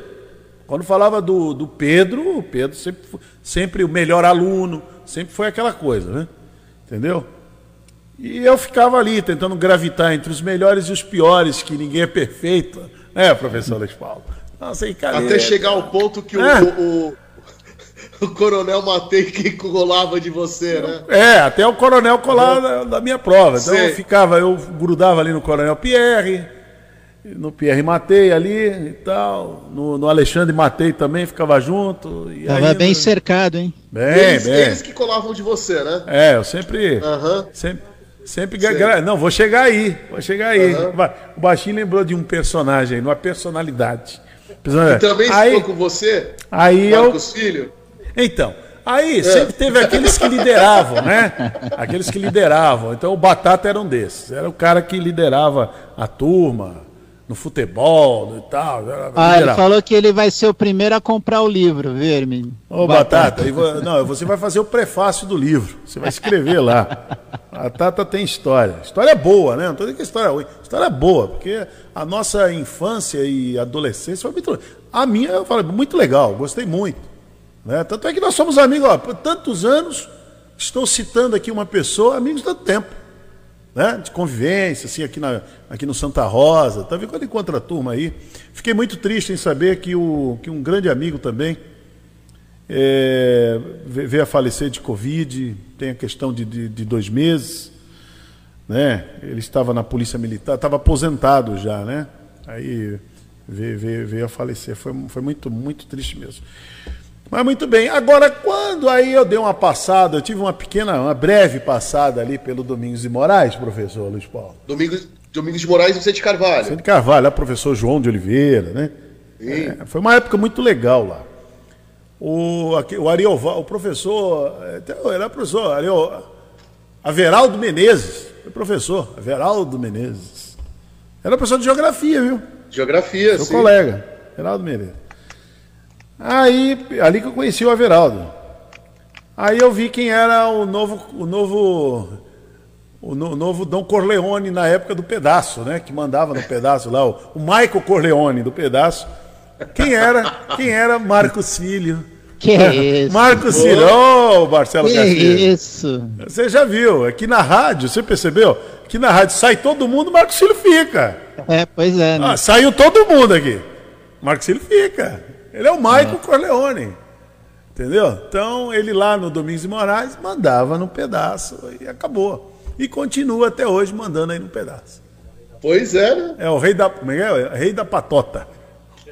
Quando falava do, do Pedro, o Pedro sempre, foi- sempre o melhor aluno, sempre foi aquela coisa, né? Entendeu? E eu ficava ali tentando gravitar entre os melhores e os piores, que ninguém é perfeito, né, professor Luiz Paulo? Nossa, e cara, Até chegar ao ponto que o, É. o, o- o coronel Matei que colava de você, né? É, até o coronel colar da, da minha prova. Então Sei. eu ficava, eu grudava ali no coronel Pierre, no Pierre Matei ali e tal, no, no Alexandre Matei também ficava junto. E Tava aí, bem cercado, hein? Bem, eles, bem. eles que colavam de você, né? É, eu sempre. Aham. Sempre. Sempre gra- Não, vou chegar aí. Vou chegar aí. Vai. O Baixinho lembrou de um personagem uma personalidade. Personalidade. Também aí, ficou com você, aí eu. Marcos Filho? Então, aí sempre teve aqueles que lideravam, né? Aqueles que lideravam. Então o Batata era um desses. Era o cara que liderava a turma no futebol e tal. Ah, ele falou que ele vai ser o primeiro a comprar o livro, viu, Hermínio? Ô, Batata, vo- não, você vai fazer o prefácio do livro. Você vai escrever lá. Batata tem história. História boa, né? Não tô dizendo que é história ruim. História boa, porque a nossa infância e adolescência foi muito. A minha, eu falei, muito legal, gostei muito. Né? Tanto é que nós somos amigos, ó, por tantos anos, estou citando aqui uma pessoa, amigos tanto tempo. Né? De convivência, assim, aqui, na, aqui no Santa Rosa. Tá vendo quando encontra a turma aí? Fiquei muito triste em saber que, o, que um grande amigo também é, ve- veio a falecer de Covid, tem a questão de, de, de dois meses. Né? Ele estava na polícia militar, estava aposentado já, né? Aí veio, veio, veio a falecer. Foi, foi muito, muito triste mesmo. Mas muito bem. Agora, quando aí eu dei uma passada, eu tive uma pequena, uma breve passada ali pelo Domingos de Moraes, professor Luiz Paulo. Domingos, Domingos de Moraes e Vicente Carvalho. Vicente Carvalho, lá, professor João de Oliveira, né? É, foi uma época muito legal lá. O, aqui- o Arioval, o professor, é, era professor, Ariel, Averaldo Menezes, foi professor, Averaldo Menezes. Era professor de geografia, viu? Geografia, Seu sim. colega, Averaldo Menezes. Aí, ali que eu conheci o Averaldo. Aí eu vi quem era o novo, o novo, o no- novo Dom Corleone na época do pedaço, né? Que mandava no pedaço lá, o, o Michael Corleone do pedaço. Quem era? Quem era Marcos Filho? Que isso? Marcos Filho, ô Marcelo Que Castilho. isso? Você já viu, aqui na rádio, você percebeu? Aqui na rádio sai todo mundo, Marcos Filho fica. É, pois é, né? Ah, saiu todo mundo aqui. Marcos Filho fica. Ele é o Michael Corleone. Entendeu? Então, ele lá no Domingos de Moraes mandava no pedaço e acabou. E continua até hoje mandando aí no pedaço. Pois é, né? É o rei da. É é? É rei da patota.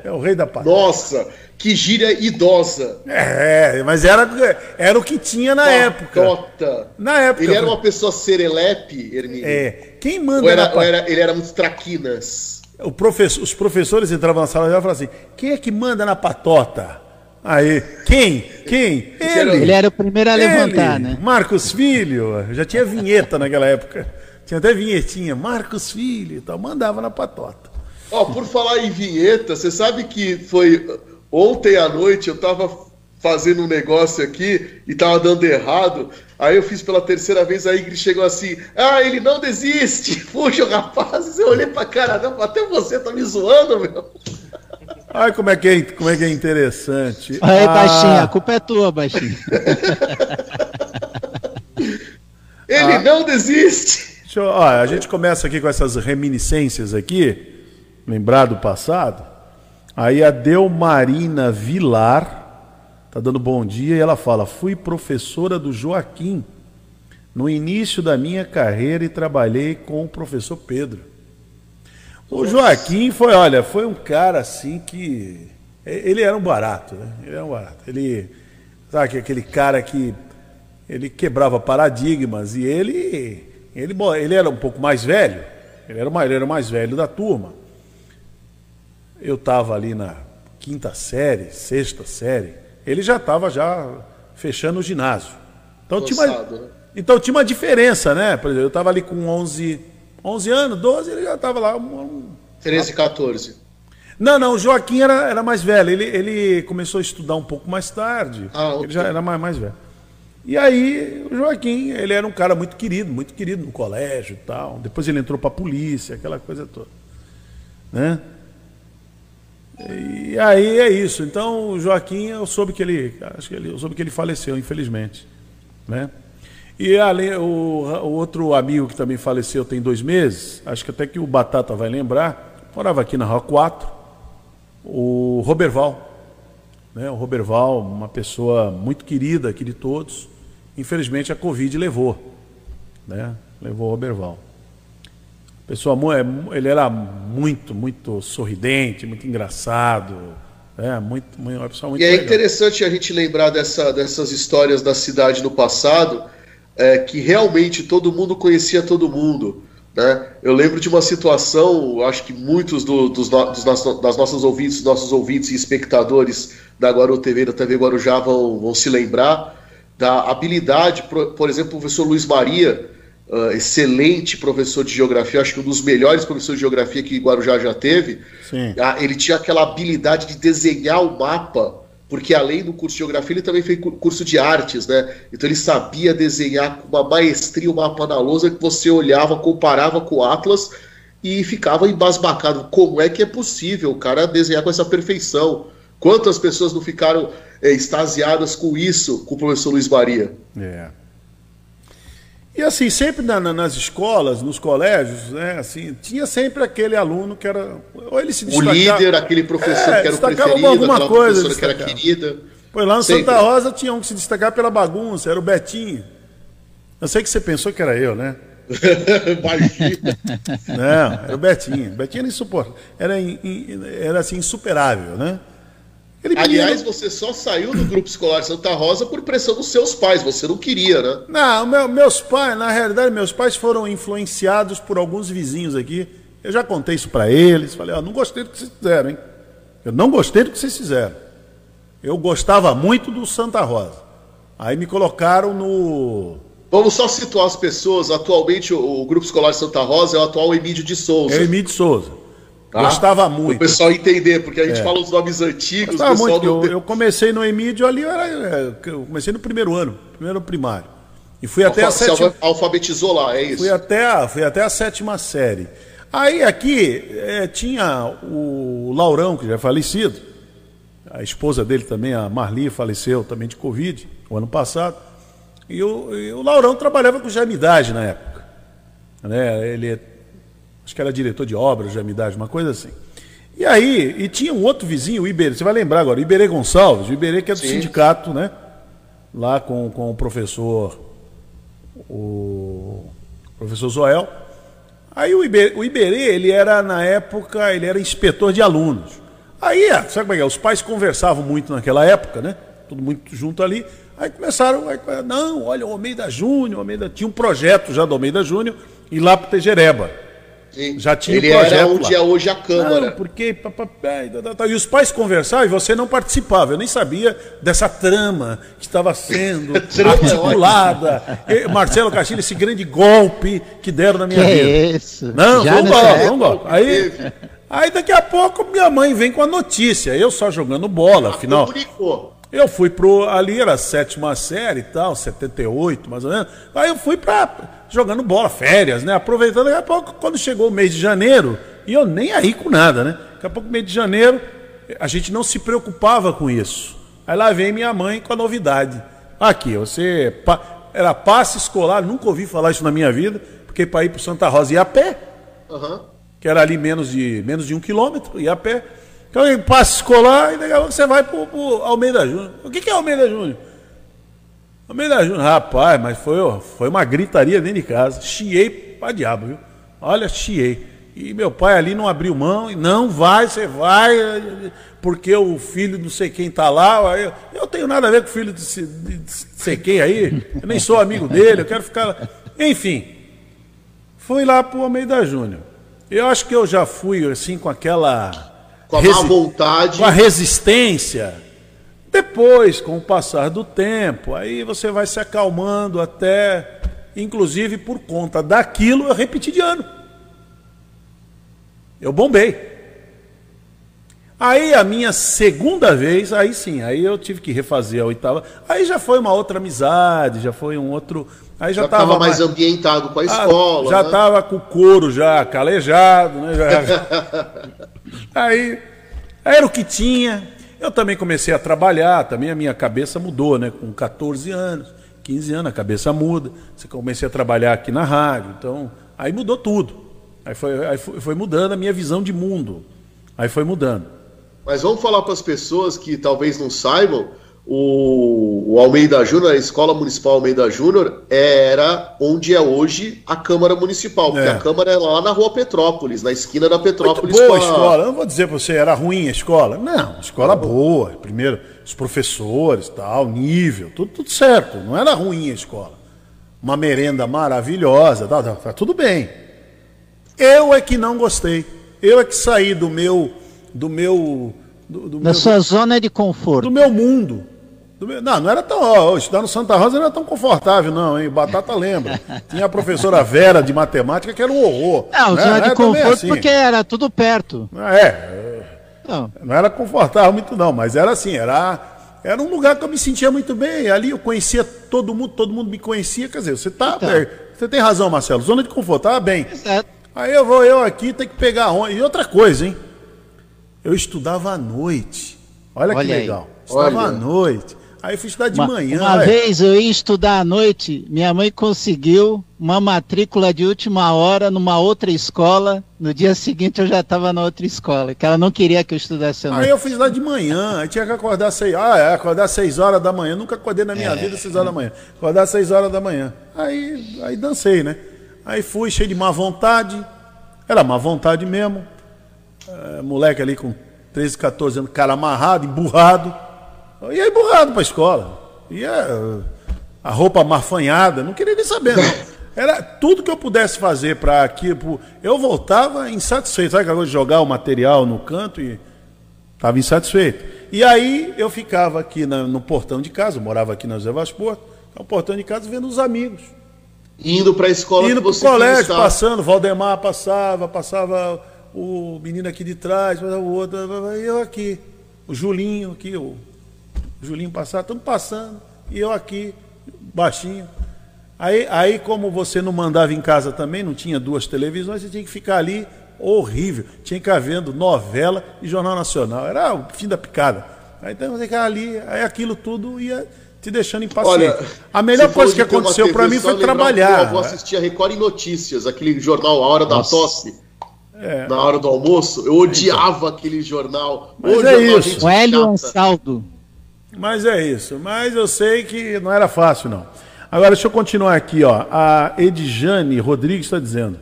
É o rei da patota. Nossa, que gíria idosa. É, mas era, era o que tinha na época. Patota. Na época. Ele era uma pessoa serelepe, Hermínio? É. Quem manda Ou, era, na ou era- ele era muito traquinas? O professor, os professores entravam na sala e falavam assim: quem é que manda na patota? Aí, quem? Quem? era- Ele era o primeiro a levantar, Ele, né? Marcos Filho, já tinha vinheta naquela época. Tinha até vinhetinha, Marcos Filho e tal, mandava na patota. Ó, por falar em vinheta, você sabe que foi ontem à noite eu tava fazendo um negócio aqui e tava dando errado. Aí eu fiz pela terceira vez, a Ingrid chegou assim: Ah, ele não desiste! Fujam, rapazes! Eu olhei pra cara, não, até você tá me zoando, meu. Olha como é que é, como é, que é interessante. Aí, Ah, baixinho, a culpa é tua, baixinho. Ele não desiste! Deixa eu- ó, a gente começa aqui com essas reminiscências aqui, lembrar do passado. Aí a Delmarina Vilar tá dando bom dia e ela fala: "Fui professora do Joaquim no início da minha carreira e trabalhei com o professor Pedro. O Joaquim foi, olha, foi um cara assim que ele era um barato, né? Ele era um barato. Ele sabe que aquele cara que ele quebrava paradigmas e ele ele, ele era um pouco mais velho. Ele era, o mais- ele era o mais velho da turma. Eu estava ali na quinta série, sexta série. Ele já estava já fechando o ginásio. Então tinha, uma, né? então tinha uma diferença, né? Por exemplo, eu estava ali com 11, 11 anos, 12, ele já estava lá. um- um- 13 e 14. Não, não, o Joaquim era, era mais velho. Ele, ele começou a estudar um pouco mais tarde. Ah, ok. Ele já era mais, mais velho. E aí, o Joaquim, ele era um cara muito querido, muito querido no colégio e tal. Depois ele entrou para a polícia, aquela coisa toda. Né? E aí é isso. Então o Joaquim, eu soube que ele, acho que ele, eu soube que ele faleceu, infelizmente, né? E além, o, o outro amigo que também faleceu tem dois meses, acho que até que o Batata vai lembrar, morava aqui na Rua 4, o Roberval. Né? O Roberval, uma pessoa muito querida aqui de todos, infelizmente a Covid levou. Né? Levou o Roberval. Pessoa, é, ele era muito, muito sorridente, muito engraçado. É, muito, uma pessoa muito e é legal. interessante a gente lembrar dessa, dessas histórias da cidade no passado, é, que realmente todo mundo conhecia todo mundo. Né? Eu lembro de uma situação, acho que muitos do, dos, dos, das nossas ouvintes, nossos ouvintes e espectadores da Guaru TV, da TV Guarujá vão, vão se lembrar da habilidade, por, por exemplo, o professor Luiz Maria, uh, excelente professor de geografia, acho que um dos melhores professores de geografia que Guarujá já teve. Uh, ele tinha aquela habilidade de desenhar o mapa porque além do curso de geografia, ele também fez curso de artes, né? Então ele sabia desenhar com uma maestria o mapa na lousa que você olhava, comparava com o Atlas e ficava embasbacado. Como é que é possível o cara desenhar com essa perfeição? Quantas pessoas não ficaram é, extasiadas com isso, com o professor Luiz Maria? É. E assim, sempre na, na, nas escolas, nos colégios, né, assim, tinha sempre aquele aluno que era. Ou ele se destacava. O líder, aquele professor é, que era o preferido, alguma coisa, que era querida. Pois lá no sempre. Santa Rosa tinha um que se destacava pela bagunça, era o Betinho. Eu sei que você pensou que era eu, né? Não, era o Betinho. O Betinho era insuportável. Era, era assim, insuperável, né? Ele Aliás, você só saiu do grupo escolar Santa Rosa por pressão dos seus pais, você não queria, né? Não, meu, meus pais, na realidade, meus pais foram influenciados por alguns vizinhos aqui. Eu já contei isso para eles, falei, ó, não gostei do que vocês fizeram, hein? Eu não gostei do que vocês fizeram. Eu gostava muito do Santa Rosa. Aí me colocaram no. Vamos só situar as pessoas. Atualmente, o, o Grupo Escolar Santa Rosa é o atual Emílio de Souza. É o Emílio de Souza. Tá? Gostava muito. O pessoal entender, porque a gente é. fala os nomes antigos. Gostava muito. Eu, eu, comecei no Emídio ali, eu, era, é, eu comecei no primeiro ano, primeiro primário. E fui até Alfa, a sétima. alfabetizou lá, é isso? Fui até a, fui até a sétima série. Aí aqui é, tinha o Laurão, que já é falecido. A esposa dele também, a Marli, faleceu também de Covid, o ano passado. E o, e o Laurão trabalhava com Janidade na época. Né? Ele é acho que era diretor de obras de amidade, uma coisa assim. E aí, e tinha um outro vizinho, o Iberê, você vai lembrar agora, o Iberê Gonçalves, o Iberê que é do Sim. sindicato, né? Lá com, com o professor, o professor Zoel. Aí o Iberê, o Iberê, ele era, na época, ele era inspetor de alunos. Aí, ah, sabe como é que é? Os pais conversavam muito naquela época, né? Tudo muito junto ali. Aí começaram, aí, não, olha, o Almeida Júnior, o Almeida, tinha um projeto já do Almeida Júnior, ir lá para Tejereba. Sim. Já tinha Ele projeto era onde lá. é hoje a Câmara. Não, porque. E os pais conversavam e você não participava. Eu nem sabia dessa trama que estava sendo articulada. Marcelo Castilho, esse grande golpe que deram na minha que vida. É isso? Não, Já um golpe, um golpe. Aí, aí daqui a pouco minha mãe vem com a notícia. Eu só jogando bola, ah, afinal. Comunicou. Eu fui pro. Ali era a sétima série e tal, 78, mais ou menos. Aí eu fui para jogando bola, férias, né? Aproveitando, daqui a pouco, quando chegou o mês de janeiro, e eu nem aí com nada, né? Daqui a pouco, mês de janeiro, a gente não se preocupava com isso. Aí lá vem minha mãe com a novidade. Aqui, você. Era passe escolar, nunca ouvi falar isso na minha vida, porque para ir para Santa Rosa ia a pé, uhum. que era ali menos de, menos de um quilômetro, ia a pé. Então, passe escolar, e daqui a pouco você vai para o Almeida Júnior. O que, que é Almeida Júnior? Almeida Júnior, rapaz, mas foi, foi uma gritaria dentro de casa. Chiei pra diabo, viu? Olha, chiei. E meu pai ali não abriu mão, e não vai, você vai, porque o filho não sei quem tá lá. Eu, eu tenho nada a ver com o filho de, de, de sei quem aí, eu nem sou amigo dele, eu quero ficar lá. Enfim, fui lá pro Almeida Júnior. Eu acho que eu já fui assim com aquela com a má vontade. Com a resistência. Depois, com o passar do tempo, aí você vai se acalmando até, inclusive por conta daquilo, eu repeti de ano. Eu bombei. Aí a minha segunda vez, aí sim, aí eu tive que refazer a oitava. Aí já foi uma outra amizade, já foi um outro. Aí já estava mais, mais ambientado com a ah, escola. já estava né? com o couro já calejado, né? Já... aí Era o que tinha. Eu também comecei a trabalhar, também a minha cabeça mudou, né? Com 14 anos, 15 anos, a cabeça muda. Você comecei a trabalhar aqui na rádio, então aí mudou tudo. Aí foi, aí foi, foi mudando a minha visão de mundo. Aí foi mudando. Mas vamos falar para as pessoas que talvez não saibam, o, o Almeida Júnior, a Escola Municipal Almeida Júnior, era onde é hoje a Câmara Municipal, porque É. a Câmara é lá na rua Petrópolis, na esquina da Muito Petrópolis. boa a escola. Eu não vou dizer para você, era ruim a escola. Não, escola boa. Primeiro, os professores, tal, nível, tudo, tudo certo. Não era ruim a escola. Uma merenda maravilhosa, tá, tá, tá tudo bem. Eu é que não gostei. Eu é que saí do meu. Do meu. Do, do Na meu, sua zona de conforto. do meu mundo. Do meu- não, não era tão. Ó, estudar no Santa Rosa não era tão confortável, não, hein? Batata lembra. Tinha a professora Vera de matemática que era um horror. Não, né? zona Não de era também conforto assim. porque era tudo perto. É, Não, não era confortável muito não, mas era assim, era, era um lugar que eu me sentia muito bem. Ali eu conhecia todo mundo, todo mundo me conhecia. Quer dizer, você tá, Então. é, você tem razão, Marcelo. Zona de conforto, tava bem. exato. Aí eu vou eu aqui, tem que pegar onde. E outra coisa, hein? Eu estudava à noite. Olha, que Olha aí. legal. Estudava Olha. à noite. Aí eu fui estudar de Uma, manhã. uma vez eu ia estudar à noite, minha mãe conseguiu uma matrícula de última hora numa outra escola. No dia seguinte eu já estava na outra escola, que ela não queria que eu estudasse à Aí noite. eu fiz lá de manhã, aí tinha que acordar seis, ah, é, acordar seis horas da manhã, nunca acordei na É. minha vida às seis horas da manhã, acordar às seis horas da manhã. Aí, aí dancei, né? Aí fui cheio de má vontade, era má vontade mesmo, É, moleque ali com 13, 14 anos, cara amarrado, emburrado, eu ia emburrado pra escola, ia a roupa marfanhada, não queria nem saber, não. Era tudo que eu pudesse fazer para aqui, pro- eu voltava insatisfeito, sabe aquela coisa de jogar o material no canto e Estava insatisfeito. E aí eu ficava aqui na- no portão de casa, eu morava aqui na José Vaz Porto, no portão de casa vendo os amigos. Indo para a escola Indo você queria colégio, passando, Valdemar passava, passava o menino aqui de trás, passava o outro, eu aqui. O Julinho aqui, o Julinho passava, estamos passando, e eu aqui, baixinho. Aí, aí, como você não mandava em casa também, não tinha duas televisões, você tinha que ficar ali horrível. Tinha que ficar vendo novela e Jornal Nacional. Era o fim da picada. Aí então você ficava ali, aí aquilo tudo ia te deixando impaciente. Olha, a melhor coisa que aconteceu para mim foi trabalhar. Meu avô assistia Record em Notícias, aquele jornal A Hora da Tosse. Na hora do almoço, eu odiava aquele jornal. Mas é jornal, isso. gente O Hélio chata. Ansaldo. Mas é isso. Mas eu sei que não era fácil, não. Agora, deixa eu continuar aqui. Ó. A Edjane Rodrigues está dizendo: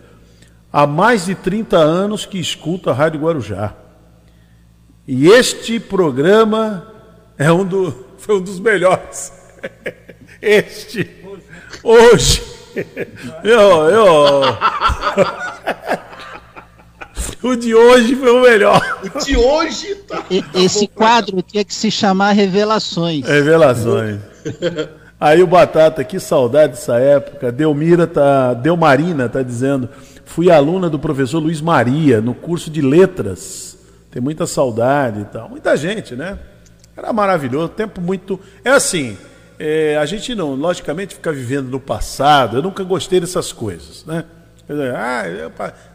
há mais de 30 anos que escuta a Rádio Guarujá. E este programa é um do, foi um dos melhores. Este. Hoje. Eu, eu, o de hoje foi o melhor. De hoje, tá. E- esse quadro tinha que se chamar Revelações. Revelações. Aí o Batata, que saudade dessa época. Delmira tá, Delmarina tá dizendo, fui aluna do professor Luiz Maria no curso de letras. Tem muita saudade e tal. Muita gente, né? Era maravilhoso, tempo muito. É assim, é, a gente não, logicamente, fica vivendo no passado. Eu nunca gostei dessas coisas, né? Ah, eu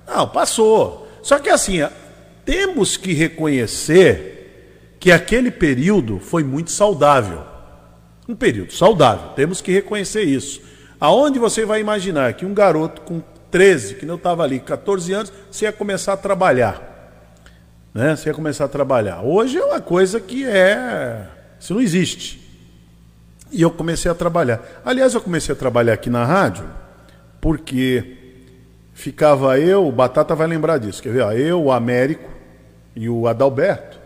não, passou. Só que assim, temos que reconhecer que aquele período foi muito saudável. Um período saudável, temos que reconhecer isso. Aonde você vai imaginar que um garoto com 13, que não estava ali, 14 anos, você ia começar a trabalhar? Né? Você ia começar a trabalhar. Hoje é uma coisa que é. Isso não existe. E eu comecei a trabalhar. Aliás, eu comecei a trabalhar aqui na rádio porque ficava eu, o Batata vai lembrar disso, quer ver? ó, Eu, o Américo e o Adalberto,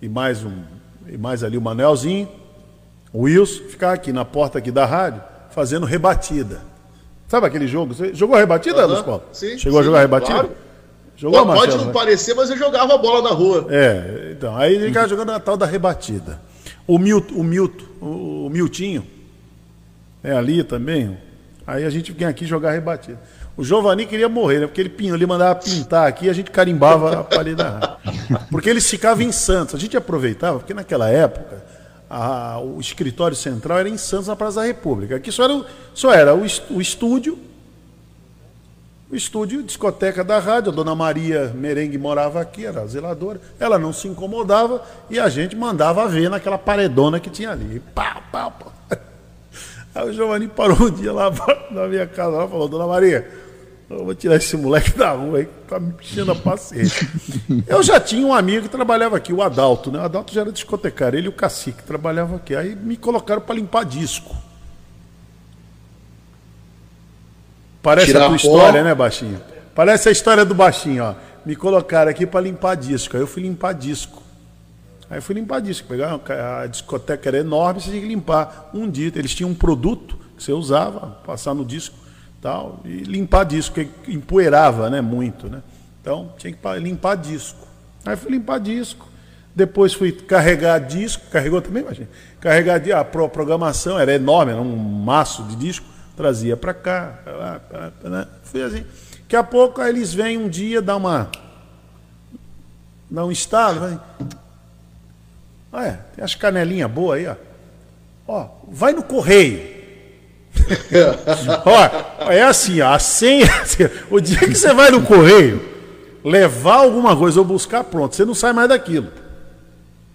e mais um, e mais ali o Manelzinho, o Wilson, ficava aqui na porta aqui da rádio, fazendo rebatida. Sabe aquele jogo? Você jogou a rebatida, Aham, Luiz sim, Chegou a sim, jogar a rebatida? claro. Jogou, Pode Marcelo? não parecer, mas eu jogava bola na rua. É, então, aí ele ficava jogando a tal da rebatida. O Milton, o Milton, o, Miltinho, é ali também. Aí a gente vinha aqui jogar rebatida. O Giovanni queria morrer, né? Porque ele, ele mandava pintar aqui e a gente carimbava a parede da rádio. Porque ele ficava em Santos. A gente aproveitava, porque naquela época a- o escritório central era em Santos, na Praça da República. Aqui só era, o- só era o, o estúdio o estúdio discoteca da rádio. A dona Maria Merengue morava aqui, era zeladora. Ela não se incomodava e a gente mandava ver naquela paredona que tinha ali. Pá, pá, pá. Aí o Giovanni parou um dia lá na minha casa e falou: Dona Maria, eu vou tirar esse moleque da rua aí, que tá me enchendo a paciência. eu já tinha um amigo que trabalhava aqui, o Adalto, né? O Adalto já era discotecário, ele e o Cacique trabalhavam aqui. Aí me colocaram para limpar disco. Parece Tirar a tua história, né, Baixinho? Parece a história do Baixinho, ó. Me colocaram aqui para limpar disco. Aí eu fui limpar disco. Aí eu fui limpar disco. Pegar a discoteca era enorme, você tinha que limpar um dia. Eles tinham um produto que você usava, passar no disco tal, e limpar disco, que empoeirava né, muito. Né? Então tinha que pa- limpar disco. Aí fui limpar disco. Depois fui carregar disco, carregou também, imagina. Carregar a pro- programação, era enorme, era um maço de disco, trazia para cá, pra lá, pra pra lá. Fui assim. Daqui a pouco aí eles vêm um dia dar uma. dar um estalo. Ah, é, tem as canelinhas boas aí, ó. Ó, vai no correio. Ó, é assim, ó, a senha. O dia que você vai no correio, levar alguma coisa ou buscar, pronto, você não sai mais daquilo.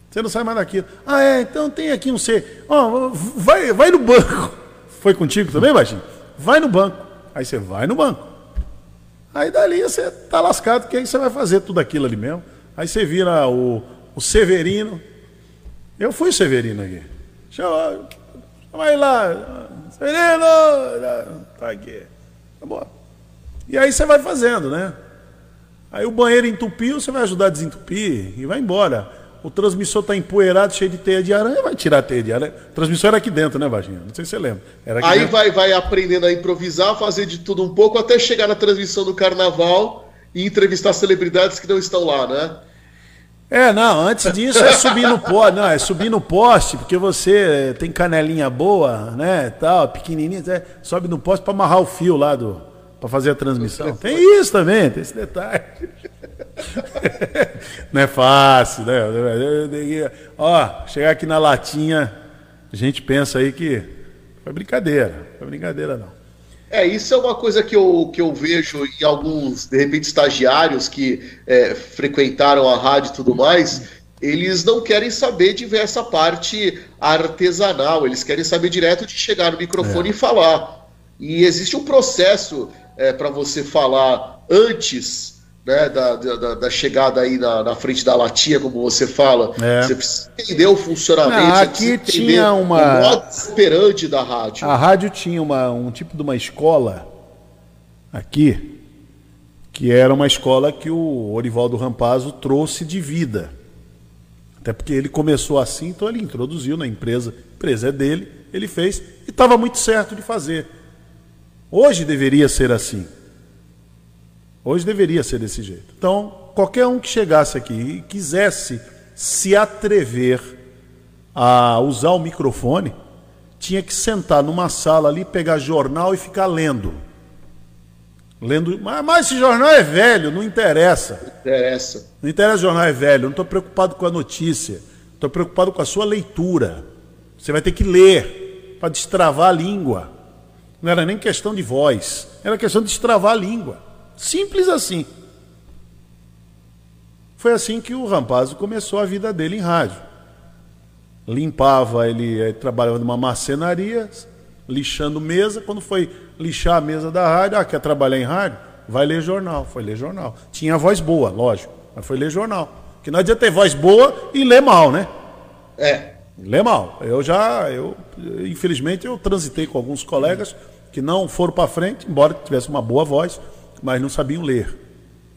Você não sai mais daquilo. Ah, é, então tem aqui um C. Ó, vai, vai no banco. Foi contigo também, Baixinho? Vai no banco. Aí você vai no banco. Aí dali você tá lascado, que aí você vai fazer tudo aquilo ali mesmo. Aí você vira o, o Severino. Eu fui o Severino aqui. Chama, chama aí lá. Severino! Tá aqui. Tá bom. E aí você vai fazendo, né? Aí o banheiro entupiu, você vai ajudar a desentupir e vai embora. O transmissor está empoeirado, cheio de teia de aranha, vai tirar a teia de aranha. O transmissor era aqui dentro, né, Baixinho? Não sei se você lembra. Aí dentro. vai, vai aprendendo a improvisar, fazer de tudo um pouco, até chegar na transmissão do carnaval e entrevistar celebridades que não estão lá, né? É, não, antes disso é subir no poste, não, é subir no poste, porque você tem canelinha boa, né, tal, pequenininha, sobe no poste para amarrar o fio lá do para fazer a transmissão. Tem isso também, tem esse detalhe. Não é fácil, né? Ó, chegar aqui na latinha, a gente pensa aí que foi brincadeira, não foi brincadeira não. É, isso é uma coisa que eu, que eu vejo em alguns, de repente, estagiários que é, frequentaram a rádio e tudo mais. Eles não querem saber de ver essa parte artesanal, eles querem saber direto de chegar no microfone e falar. E existe um processo para você falar antes né, da, da, da chegada aí na, na frente da latinha, como você fala. É. Você precisa entender o funcionamento, você aqui tinha uma- o modo operante da rádio. A rádio tinha uma, um tipo de uma escola aqui, que era uma escola que o Orivaldo Rampazzo trouxe de vida. Até porque ele começou assim, então ele introduziu na empresa. A empresa é dele, ele fez e estava muito certo de fazer. Hoje deveria ser assim. Hoje deveria ser desse jeito. Então, qualquer um que chegasse aqui e quisesse se atrever a usar o microfone, tinha que sentar numa sala ali, pegar jornal e ficar lendo. Lendo, mas, mas esse jornal é velho, não interessa. Interessa. Não interessa o jornal é velho, não estou preocupado com a notícia. Estou preocupado com a sua leitura. Você vai ter que ler para destravar a língua. Não era nem questão de voz, era questão de destravar a língua. Simples assim. Foi assim que o Rampazzo começou a vida dele em rádio. Limpava, ele, eh, trabalhava numa marcenaria, lixando mesa. Quando foi lixar a mesa da rádio, ah, quer trabalhar em rádio? Vai ler jornal. Foi ler jornal. Tinha voz boa, lógico, mas foi ler jornal. Que não adianta ter voz boa e ler mal, né? É. Lê mal. Eu já, eu, infelizmente, eu transitei com alguns colegas que não foram para frente, embora tivesse uma boa voz, mas não sabiam ler.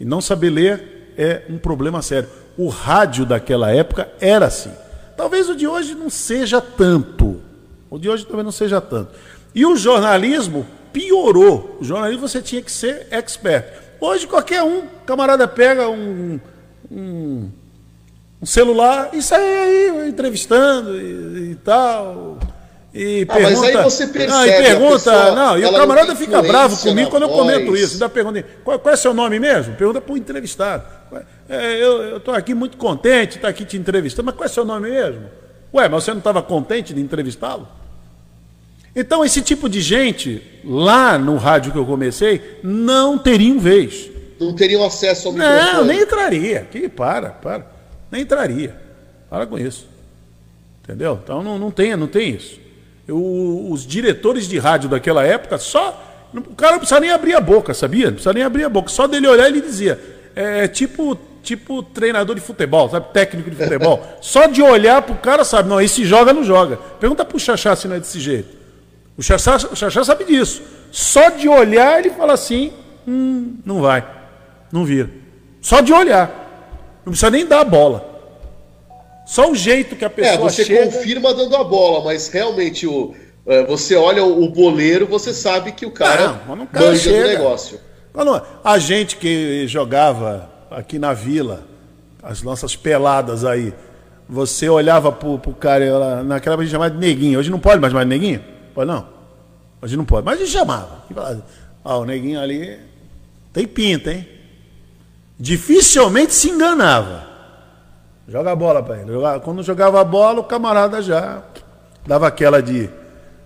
E não saber ler é um problema sério. O rádio daquela época era assim. Talvez o de hoje não seja tanto. O de hoje também não seja tanto. E o jornalismo piorou. O jornalismo você tinha que ser expert. Hoje qualquer um, camarada pega um, um um celular e sai aí entrevistando e, e tal. E Ah, mas pergunta, aí você percebe não, e pergunta, pessoa, não, e o não camarada fica bravo comigo quando eu comento voz. isso. Ainda pergunta, qual, qual é seu nome mesmo? Pergunta para o entrevistado. É, eu estou aqui muito contente, está aqui te entrevistando, mas qual é seu nome mesmo? Ué, mas você não estava contente de entrevistá-lo? Então, esse tipo de gente, lá no rádio que eu comecei, não teriam vez. Não teriam acesso ao Não, microfone. nem entraria. Que para, para. Nem entraria. Para com isso. Entendeu? Então não, não tem, não tem isso. Eu- os diretores de rádio daquela época, só. O cara não precisa nem abrir a boca, sabia? Não precisa nem abrir a boca. Só dele olhar ele dizia. É tipo, tipo treinador de futebol, sabe? Técnico de futebol. só de olhar pro cara, sabe? Não, esse joga, não joga. Pergunta pro Xaxá se não é desse jeito. O Xaxá, o Xaxá sabe disso. Só de olhar ele fala assim: hum, não vai. Não vira. Só de olhar. Não precisa nem dar a bola. Só o jeito que a pessoa É, você chega. confirma dando a bola, mas realmente o, é, você olha o, o boleiro, você sabe que o cara Não, o cara manja do negócio. A gente que jogava aqui na vila, as nossas peladas aí, você olhava pro, pro cara, ela- naquela época a gente chamava de neguinho. Hoje não pode mais de neguinho? Pode não? Hoje não pode. Mas a gente chamava. Ó, o neguinho ali tem pinta, hein? Dificilmente se enganava. Joga a bola ele. Quando jogava a bola, o camarada já dava aquela de.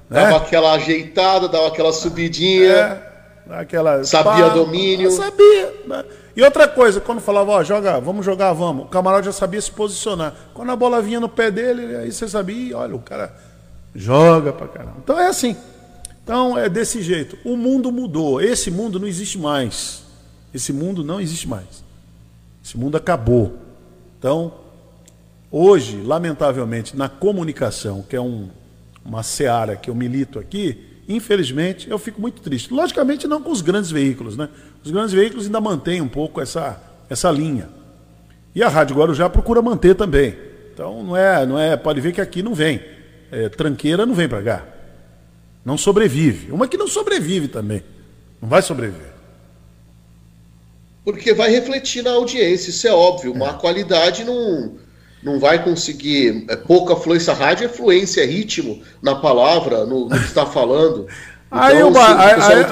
né? Dava aquela ajeitada, dava aquela subidinha. É, aquela, Sabia domínio. Sabia. né? E outra coisa, quando falava, ó, joga, vamos jogar, vamos, o camarada já sabia se posicionar. Quando a bola vinha no pé dele, aí você sabia, "Ih, olha, o cara joga pra caramba. Então é assim. Então é desse jeito. O mundo mudou. Esse mundo não existe mais. Esse mundo não existe mais. Esse mundo acabou. Então, hoje, lamentavelmente, na comunicação, que é um, uma seara que eu milito aqui, infelizmente, eu fico muito triste. Logicamente, não com os grandes veículos, né? Os grandes veículos ainda mantêm um pouco essa, essa linha. E a Rádio Guarujá procura manter também. Então, não é, não é, pode ver que aqui não vem. É, tranqueira não vem para cá. Não sobrevive. Uma que não sobrevive também. Não vai sobreviver. Porque vai refletir na audiência, isso é óbvio. Má qualidade não, não vai conseguir. É pouca fluência. Rádio é fluência, é ritmo na palavra, no, no que está falando. Então, Aí o aí-.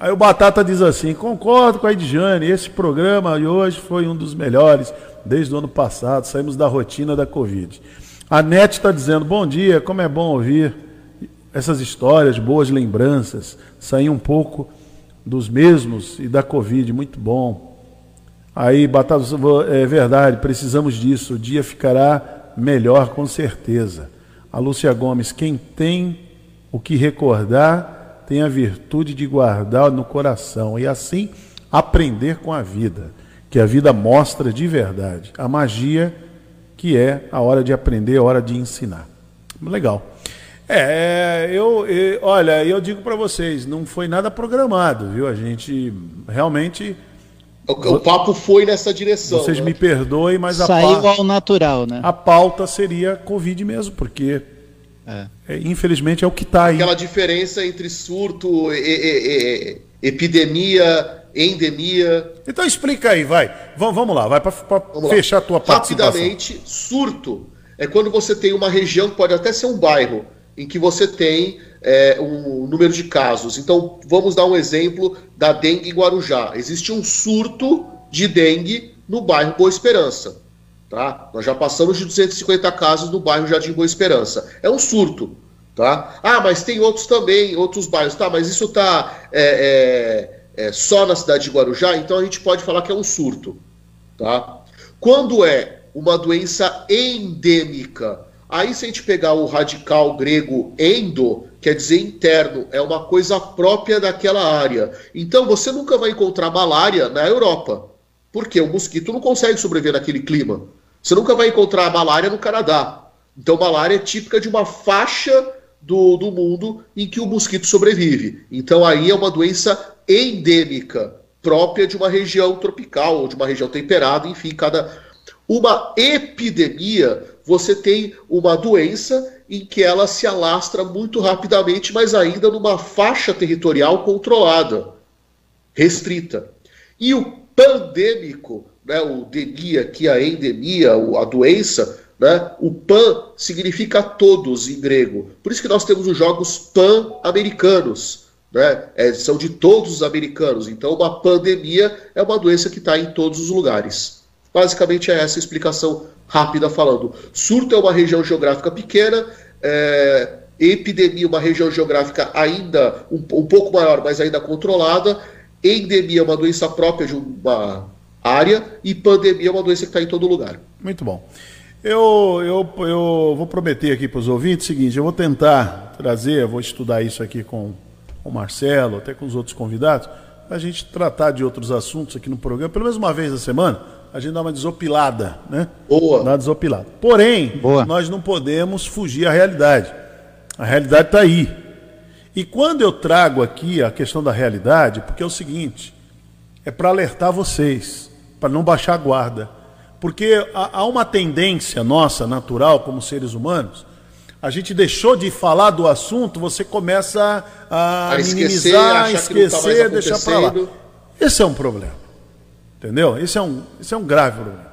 Aí o Batata diz assim: concordo com a Edjane, esse programa de hoje foi um dos melhores desde o ano passado, saímos da rotina da Covid. A Nete está dizendo: bom dia, como é bom ouvir essas histórias, boas lembranças, sair um pouco dos mesmos e da Covid, muito bom. Aí, Batata, é verdade, precisamos disso, o dia ficará melhor com certeza. A Lúcia Gomes, quem tem o que recordar, tem a virtude de guardar no coração e assim aprender com a vida, que a vida mostra de verdade. A magia que é a hora de aprender, a hora de ensinar. Legal. É, eu, eu- olha, eu digo para vocês, não foi nada programado, viu? A gente realmente, O, o papo foi nessa direção. vocês né? me perdoem, mas a, Saiu pa- ao natural, né? a pauta seria Covid mesmo, porque É. é, infelizmente é o que está aí. Aquela diferença entre surto, e- e- e- epidemia, endemia. Então explica aí, vai. Vamos, vamos lá, vai para lá. fechar a tua participação. Rapidamente, surto é quando você tem uma região, pode até ser um bairro, em que você tem é, um número de casos. Então, vamos dar um exemplo da dengue em Guarujá. Existe um surto de dengue no bairro Boa Esperança. Tá? Nós já passamos de 250 casos no bairro Jardim Boa Esperança. É um surto. Tá? Ah, mas tem outros também, outros bairros. Tá, mas isso está é, só na cidade de Guarujá, então a gente pode falar que é um surto. Tá? Quando é uma doença endêmica, aí se a gente pegar o radical grego endo, quer dizer interno, é uma coisa própria daquela área. Então você nunca vai encontrar malária na Europa, porque o mosquito não consegue sobreviver naquele clima. Você nunca vai encontrar malária no Canadá. Então malária é típica de uma faixa do, do mundo em que o mosquito sobrevive. Então aí é uma doença endêmica, própria de uma região tropical ou de uma região temperada, enfim, cada uma epidemia, você tem uma doença em que ela se alastra muito rapidamente, mas ainda numa faixa territorial controlada, restrita. E o pandêmico, né, o demia, é a endemia, a doença, né, o pan significa todos em grego. Por isso que nós temos os jogos pan-americanos. Né? É, são de todos os americanos. Então, uma pandemia é uma doença que está em todos os lugares. Basicamente é essa a explicação rápida falando. Surto é uma região geográfica pequena, é, epidemia, uma região geográfica ainda um, um pouco maior, mas ainda controlada, endemia é uma doença própria de uma área e pandemia é uma doença que está em todo lugar. Muito bom. Eu, eu, eu vou prometer aqui para os ouvintes o seguinte: eu vou tentar trazer, vou estudar isso aqui com o Marcelo, até com os outros convidados, para a gente tratar de outros assuntos aqui no programa, pelo menos uma vez na semana, a gente dá uma desopilada, né? Boa. Dá uma desopilada. Porém, Boa. nós não podemos fugir à realidade. A realidade está aí. E quando eu trago aqui a questão da realidade, porque é o seguinte, é para alertar vocês, para não baixar a guarda. Porque há uma tendência nossa, natural, como seres humanos, a gente deixou de falar do assunto, você começa a, A esquecer, minimizar, achar que não tá esquecer, deixar para lá. Esse é um problema. Entendeu? Esse é um, esse é um grave problema.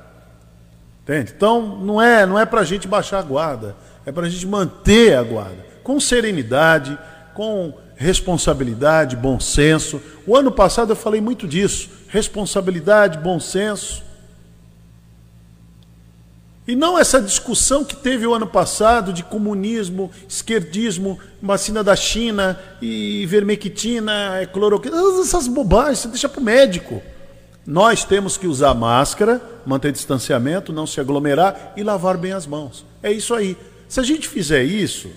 Entende? Então, não é, não é para a gente baixar a guarda, é para a gente manter a guarda, com serenidade, com responsabilidade, bom senso. O ano passado eu falei muito disso: responsabilidade, bom senso. E não essa discussão que teve o ano passado de comunismo, esquerdismo, vacina da China e vermectina, cloroquina, essas bobagens, você deixa para o médico. Nós temos que usar máscara, manter distanciamento, não se aglomerar e lavar bem as mãos. É isso aí. Se a gente fizer isso,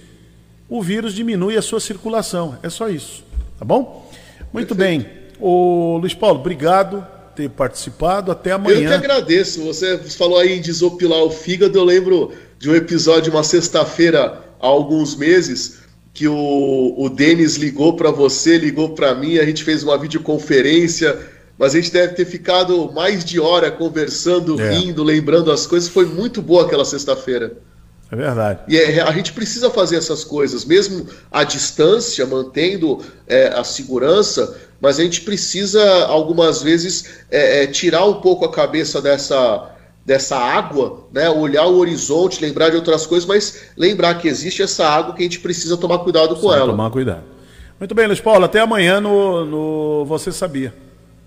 o vírus diminui a sua circulação. É só isso. Tá bom? Muito bem. Ô, Luiz Paulo, obrigado por ter participado. Até Eu que amanhã. agradeço. Você falou aí em desopilar o fígado. Eu lembro de um episódio, uma sexta-feira, há alguns meses, que o, o Denis ligou para você, ligou para mim, a gente fez uma videoconferência, mas a gente deve ter ficado mais de hora conversando, É. rindo, lembrando as coisas. Foi muito boa aquela sexta-feira. É verdade. E é- a gente precisa fazer essas coisas, mesmo à distância, mantendo é, a segurança, mas a gente precisa, algumas vezes, é, é, tirar um pouco a cabeça dessa, dessa água, né? olhar o horizonte, lembrar de outras coisas, mas lembrar que existe essa água que a gente precisa tomar cuidado com Só ela. tomar cuidado. Muito bem, Luiz Paulo. Até amanhã no, no Você Sabia.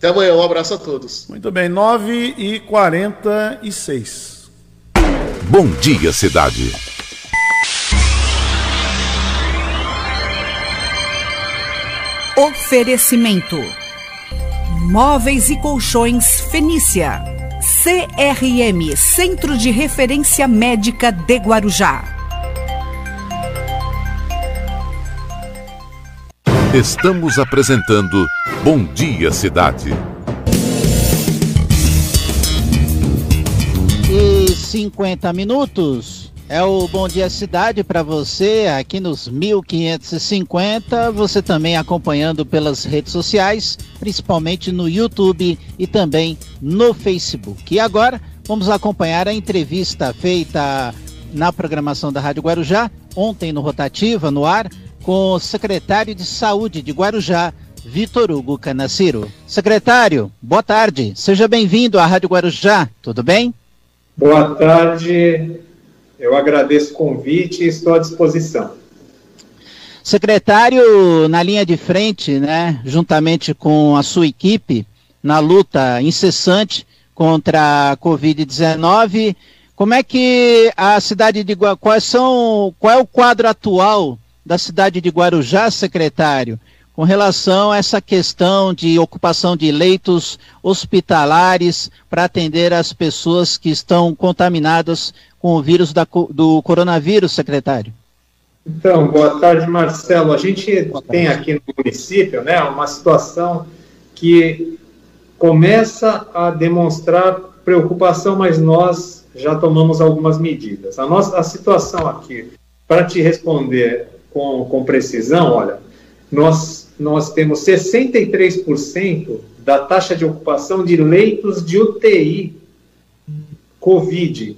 Até amanhã, um abraço a todos. Muito bem, 9 e 46 Bom dia, cidade. Oferecimento: Móveis e Colchões Fenícia. CRM Centro de Referência Médica de Guarujá. Estamos apresentando Bom Dia, cidade. E 50 minutos é o Bom Dia Cidade para você aqui nos 1550. Você também acompanhando pelas redes sociais, principalmente no YouTube e também no Facebook. E agora vamos acompanhar a entrevista feita na programação da Rádio Guarujá, ontem no Rotativa, no ar, com o secretário de Saúde de Guarujá, Vitor Hugo Canaciro. Secretário, boa tarde. Seja bem-vindo à Rádio Guarujá. Tudo bem? Boa tarde, eu agradeço o convite e estou à disposição. Secretário, na linha de frente, né, juntamente com a sua equipe, na luta incessante contra a Covid-19, como é que a cidade de Gua- quais são, qual é o quadro atual da cidade de Guarujá, secretário, com relação a essa questão de ocupação de leitos hospitalares para atender as pessoas que estão contaminadas com o vírus da do coronavírus, secretário? Então, boa tarde, Marcelo. A gente tem aqui no município né, uma situação que começa a demonstrar preocupação, mas nós já tomamos algumas medidas. A nossa a situação aqui, para te responder com, com precisão, olha, nós, nós temos 63% da taxa de ocupação de leitos de UTI COVID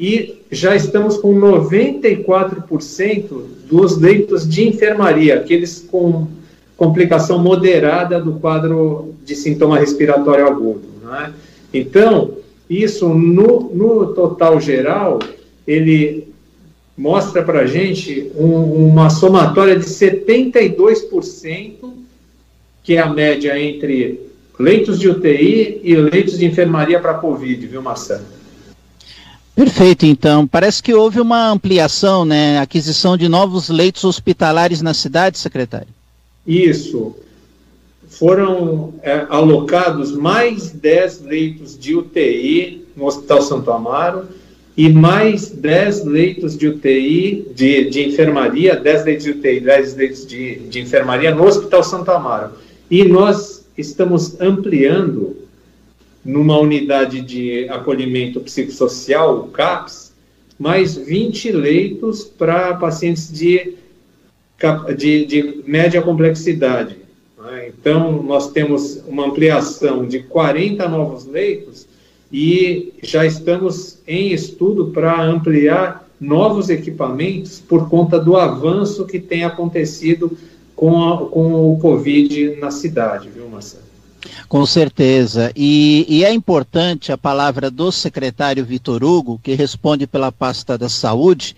e já estamos com 94% dos leitos de enfermaria, aqueles com complicação moderada do quadro de sintoma respiratório agudo. né? Então, isso no, no total geral, ele mostra para a gente um- uma somatória de 72%, que é a média entre leitos de UTI e leitos de enfermaria para Covid, viu, Marcelo? Perfeito, então. Parece que houve uma ampliação, né? Aquisição de novos leitos hospitalares na cidade, secretário. Isso. Foram é, alocados mais 10 leitos de UTI no Hospital Santo Amaro e mais 10 leitos de UTI, de, de enfermaria, 10 leitos de UTI, 10 leitos de, de enfermaria no Hospital Santo Amaro. E nós estamos ampliando numa unidade de acolhimento psicossocial, o CAPS, mais 20 leitos para pacientes de, de, de média complexidade. Né? Então, nós temos uma ampliação de 40 novos leitos e já estamos em estudo para ampliar novos equipamentos por conta do avanço que tem acontecido com, a, com o Covid na cidade, viu, Marcelo? Com certeza. E, e, é importante a palavra do secretário Vitor Hugo, que responde pela pasta da saúde,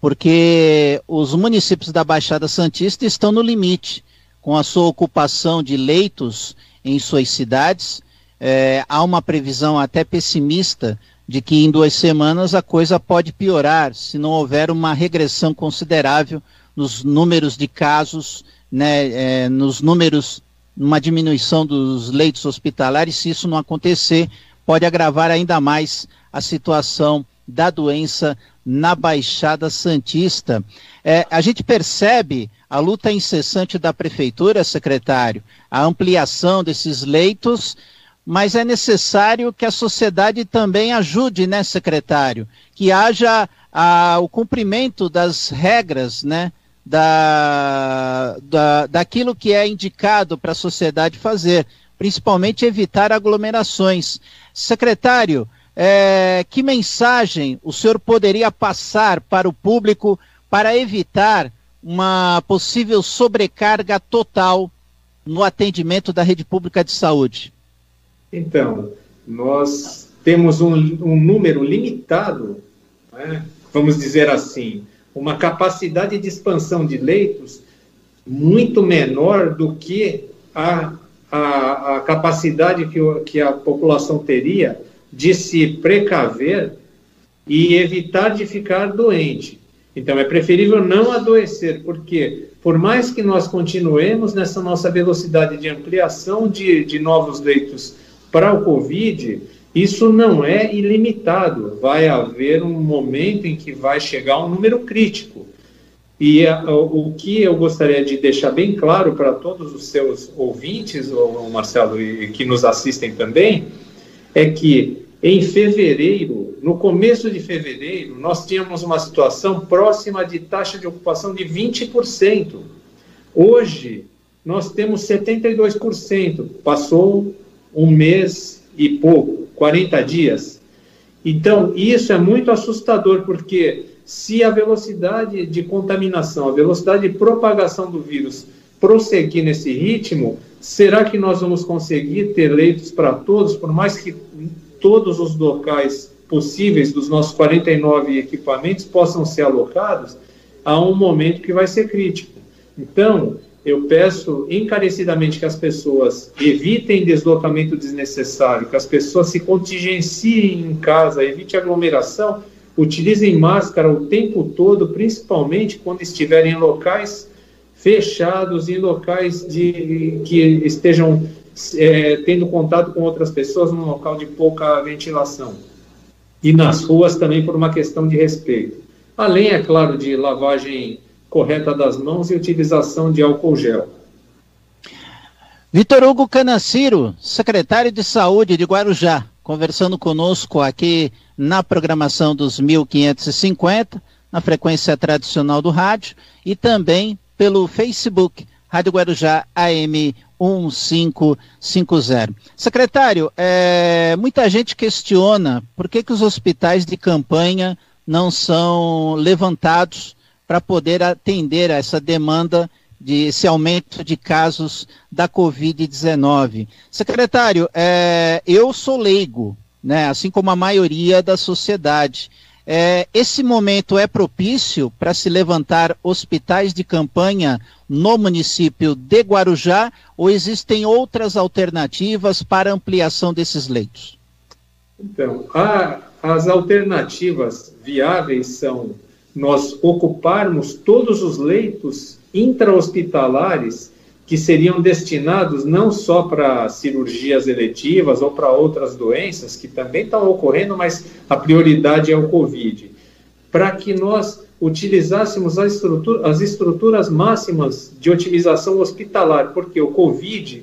porque os municípios da Baixada Santista estão no limite com a sua ocupação de leitos em suas cidades é, há uma previsão até pessimista de que em duas semanas a coisa pode piorar se não houver uma regressão considerável nos números de casos, né, é, nos números, uma diminuição dos leitos hospitalares. Se isso não acontecer, pode agravar ainda mais a situação da doença na Baixada Santista. É, a gente percebe a luta incessante da prefeitura, secretário, a ampliação desses leitos mas é necessário que a sociedade também ajude, né, secretário? Que haja a, o cumprimento das regras, né, da, da, daquilo que é indicado para a sociedade fazer, principalmente evitar aglomerações. Secretário, é, que mensagem o senhor poderia passar para o público para evitar uma possível sobrecarga total no atendimento da rede pública de saúde? Então, nós temos um, um número limitado, né? vamos dizer assim, uma capacidade de expansão de leitos muito menor do que a, a, a capacidade que, o, que a população teria de se precaver e evitar de ficar doente. Então, é preferível não adoecer, porque por mais que nós continuemos nessa nossa velocidade de ampliação de, de novos leitos para o Covid, isso não é ilimitado. Vai haver um momento em que vai chegar um número crítico. E a, o que eu gostaria de deixar bem claro para todos os seus ouvintes, o Marcelo, e que nos assistem também, é que em fevereiro, no começo de fevereiro, nós tínhamos uma situação próxima de taxa de ocupação de 20%. Hoje, nós temos 72%. Passou um mês e pouco, 40 dias. Então, isso é muito assustador, porque se a velocidade de contaminação, a velocidade de propagação do vírus prosseguir nesse ritmo, será que nós vamos conseguir ter leitos para todos, por mais que todos os locais possíveis dos nossos 49 equipamentos possam ser alocados? Há um momento que vai ser crítico. Então, eu peço encarecidamente que as pessoas evitem deslocamento desnecessário, que as pessoas se contingenciem em casa, evite aglomeração, utilizem máscara o tempo todo, principalmente quando estiverem em locais fechados, em locais de, que estejam é, tendo contato com outras pessoas, num local de pouca ventilação. E nas ruas também por uma questão de respeito. Além, é claro, de lavagem correta das mãos e utilização de álcool gel. Vitor Hugo Canaciro, secretário de Saúde de Guarujá, conversando conosco aqui na programação dos 1550, na frequência tradicional do rádio e também pelo Facebook, Rádio Guarujá AM 1550. Secretário, é, muita gente questiona por que, que os hospitais de campanha não são levantados para poder atender a essa demanda de esse aumento de casos da Covid-19. Secretário, é, eu sou leigo, né, assim como a maioria da sociedade. É, esse momento é propício para se levantar hospitais de campanha no município de Guarujá ou existem outras alternativas para ampliação desses leitos? Então, a, as alternativas viáveis são nós ocuparmos todos os leitos intra-hospitalares que seriam destinados não só para cirurgias eletivas ou para outras doenças que também estão ocorrendo, mas a prioridade é o Covid, para que nós utilizássemos as, estrutura, as estruturas máximas de otimização hospitalar, porque o Covid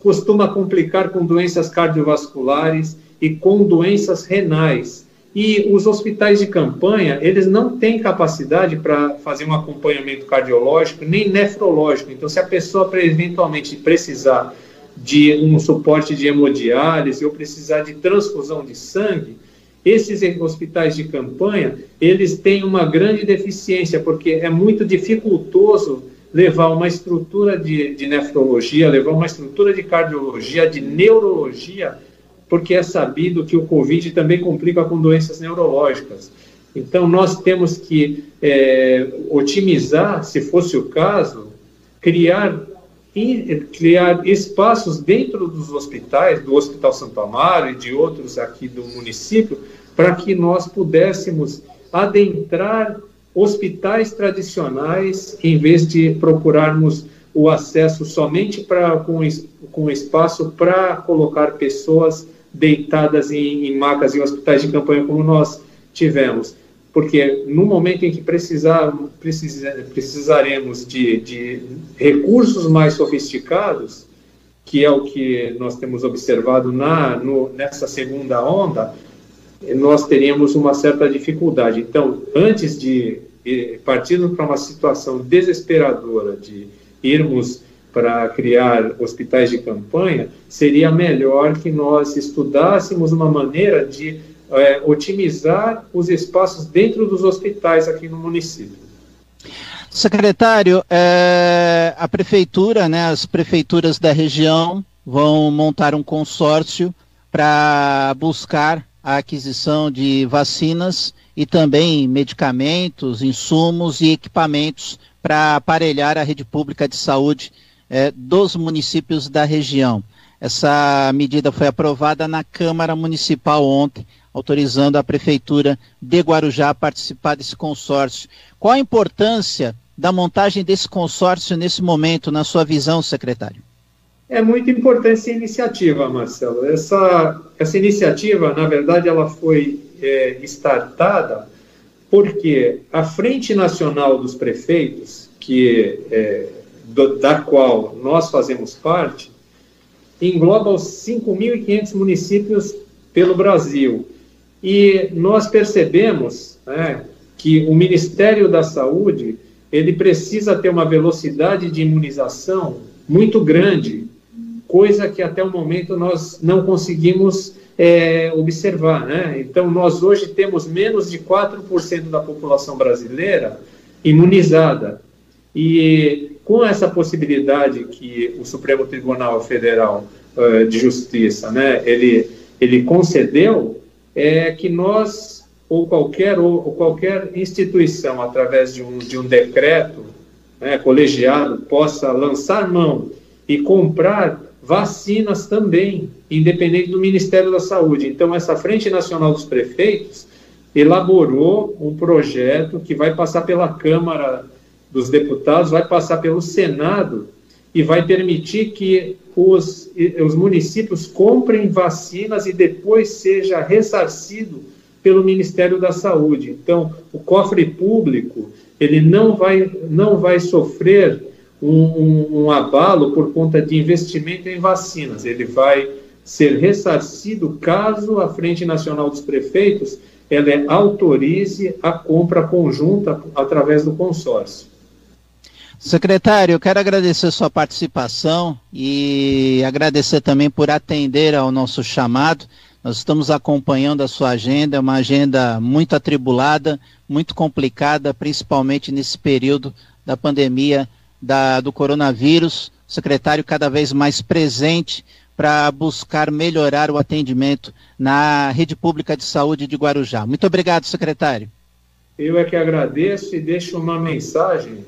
costuma complicar com doenças cardiovasculares e com doenças renais. E os hospitais de campanha, eles não têm capacidade para fazer um acompanhamento cardiológico nem nefrológico. Então, se a pessoa eventualmente precisar de um suporte de hemodiálise ou precisar de transfusão de sangue, esses hospitais de campanha, eles têm uma grande deficiência, porque é muito dificultoso levar uma estrutura de, de nefrologia, levar uma estrutura de cardiologia, de neurologia, porque é sabido que o Covid também complica com doenças neurológicas. Então, nós temos que é, otimizar, se fosse o caso, criar, criar espaços dentro dos hospitais, do Hospital Santo Amaro e de outros aqui do município, para que nós pudéssemos adentrar hospitais tradicionais, em vez de procurarmos o acesso somente para com, com espaço para colocar pessoas deitadas em, em, macas em hospitais de campanha como nós tivemos. Porque no momento em que precisar, precisa, precisaremos de, de recursos mais sofisticados, que é o que nós temos observado na, no, nessa segunda onda, nós teríamos uma certa dificuldade. Então, antes de partirmos para uma situação desesperadora de irmos para criar hospitais de campanha, seria melhor que nós estudássemos uma maneira de é, otimizar os espaços dentro dos hospitais aqui no município. Secretário, é, a prefeitura, né, as prefeituras da região vão montar um consórcio para buscar a aquisição de vacinas e também medicamentos, insumos e equipamentos para aparelhar a rede pública de saúde eh, dos municípios da região. Essa medida foi aprovada na Câmara Municipal ontem, autorizando a Prefeitura de Guarujá a participar desse consórcio. Qual a importância da montagem desse consórcio nesse momento, na sua visão, secretário? É muito importante essa iniciativa, Marcelo. Essa, essa iniciativa, na verdade, ela foi é, startada porque a Frente Nacional dos Prefeitos, que é, do, da qual nós fazemos parte, engloba os 5.500 municípios pelo Brasil. E nós percebemos né, que o Ministério da Saúde ele precisa ter uma velocidade de imunização muito grande coisa que até o momento nós não conseguimos é, observar. Né? Então, nós hoje temos menos de 4% da população brasileira imunizada. E com essa possibilidade que o Supremo Tribunal Federal uh, de Justiça, né, ele, ele concedeu, é que nós, ou qualquer, ou, ou qualquer instituição, através de um, de um decreto né, colegiado, possa lançar mão e comprar vacinas também, independente do Ministério da Saúde. Então, essa Frente Nacional dos Prefeitos elaborou um projeto que vai passar pela Câmara dos Deputados, vai passar pelo Senado e vai permitir que os, os municípios comprem vacinas e depois seja ressarcido pelo Ministério da Saúde. Então, o cofre público ele não vai, não vai sofrer um, um, um abalo por conta de investimento em vacinas. Ele vai ser ressarcido caso a Frente Nacional dos Prefeitos ela autorize a compra conjunta através do consórcio. Secretário, eu quero agradecer sua participação e agradecer também por atender ao nosso chamado. Nós estamos acompanhando a sua agenda, é uma agenda muito atribulada, muito complicada, principalmente nesse período da pandemia da, do coronavírus, secretário cada vez mais presente para buscar melhorar o atendimento na rede pública de saúde de Guarujá. Muito obrigado, secretário. Eu é que agradeço e deixo uma mensagem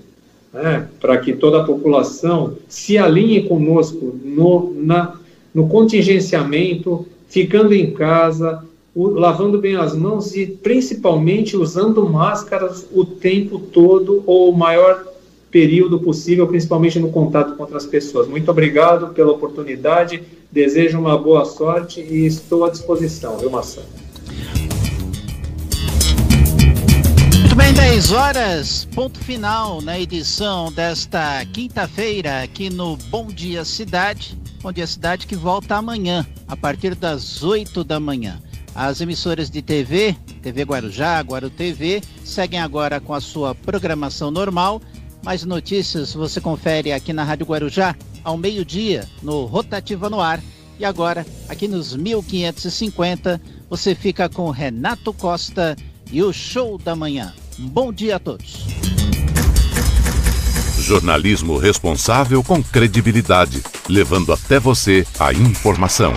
né, para que toda a população se alinhe conosco no, na, no contingenciamento, ficando em casa, lavando bem as mãos e principalmente usando máscaras o tempo todo ou o maior período possível, principalmente no contato com outras pessoas. Muito obrigado pela oportunidade, desejo uma boa sorte e estou à disposição, viu, Maçã? 10 horas, ponto final na edição desta quinta-feira aqui no Bom Dia Cidade. Bom Dia Cidade que volta amanhã, a partir das 8 da manhã. As emissoras de TV, TV Guarujá, Guaru TV, seguem agora com a sua programação normal. Mais notícias você confere aqui na Rádio Guarujá ao meio-dia no Rotativa no Ar. E agora, aqui nos 1550, você fica com Renato Costa e o Show da Manhã. Bom dia a todos. Jornalismo responsável com credibilidade, levando até você a informação.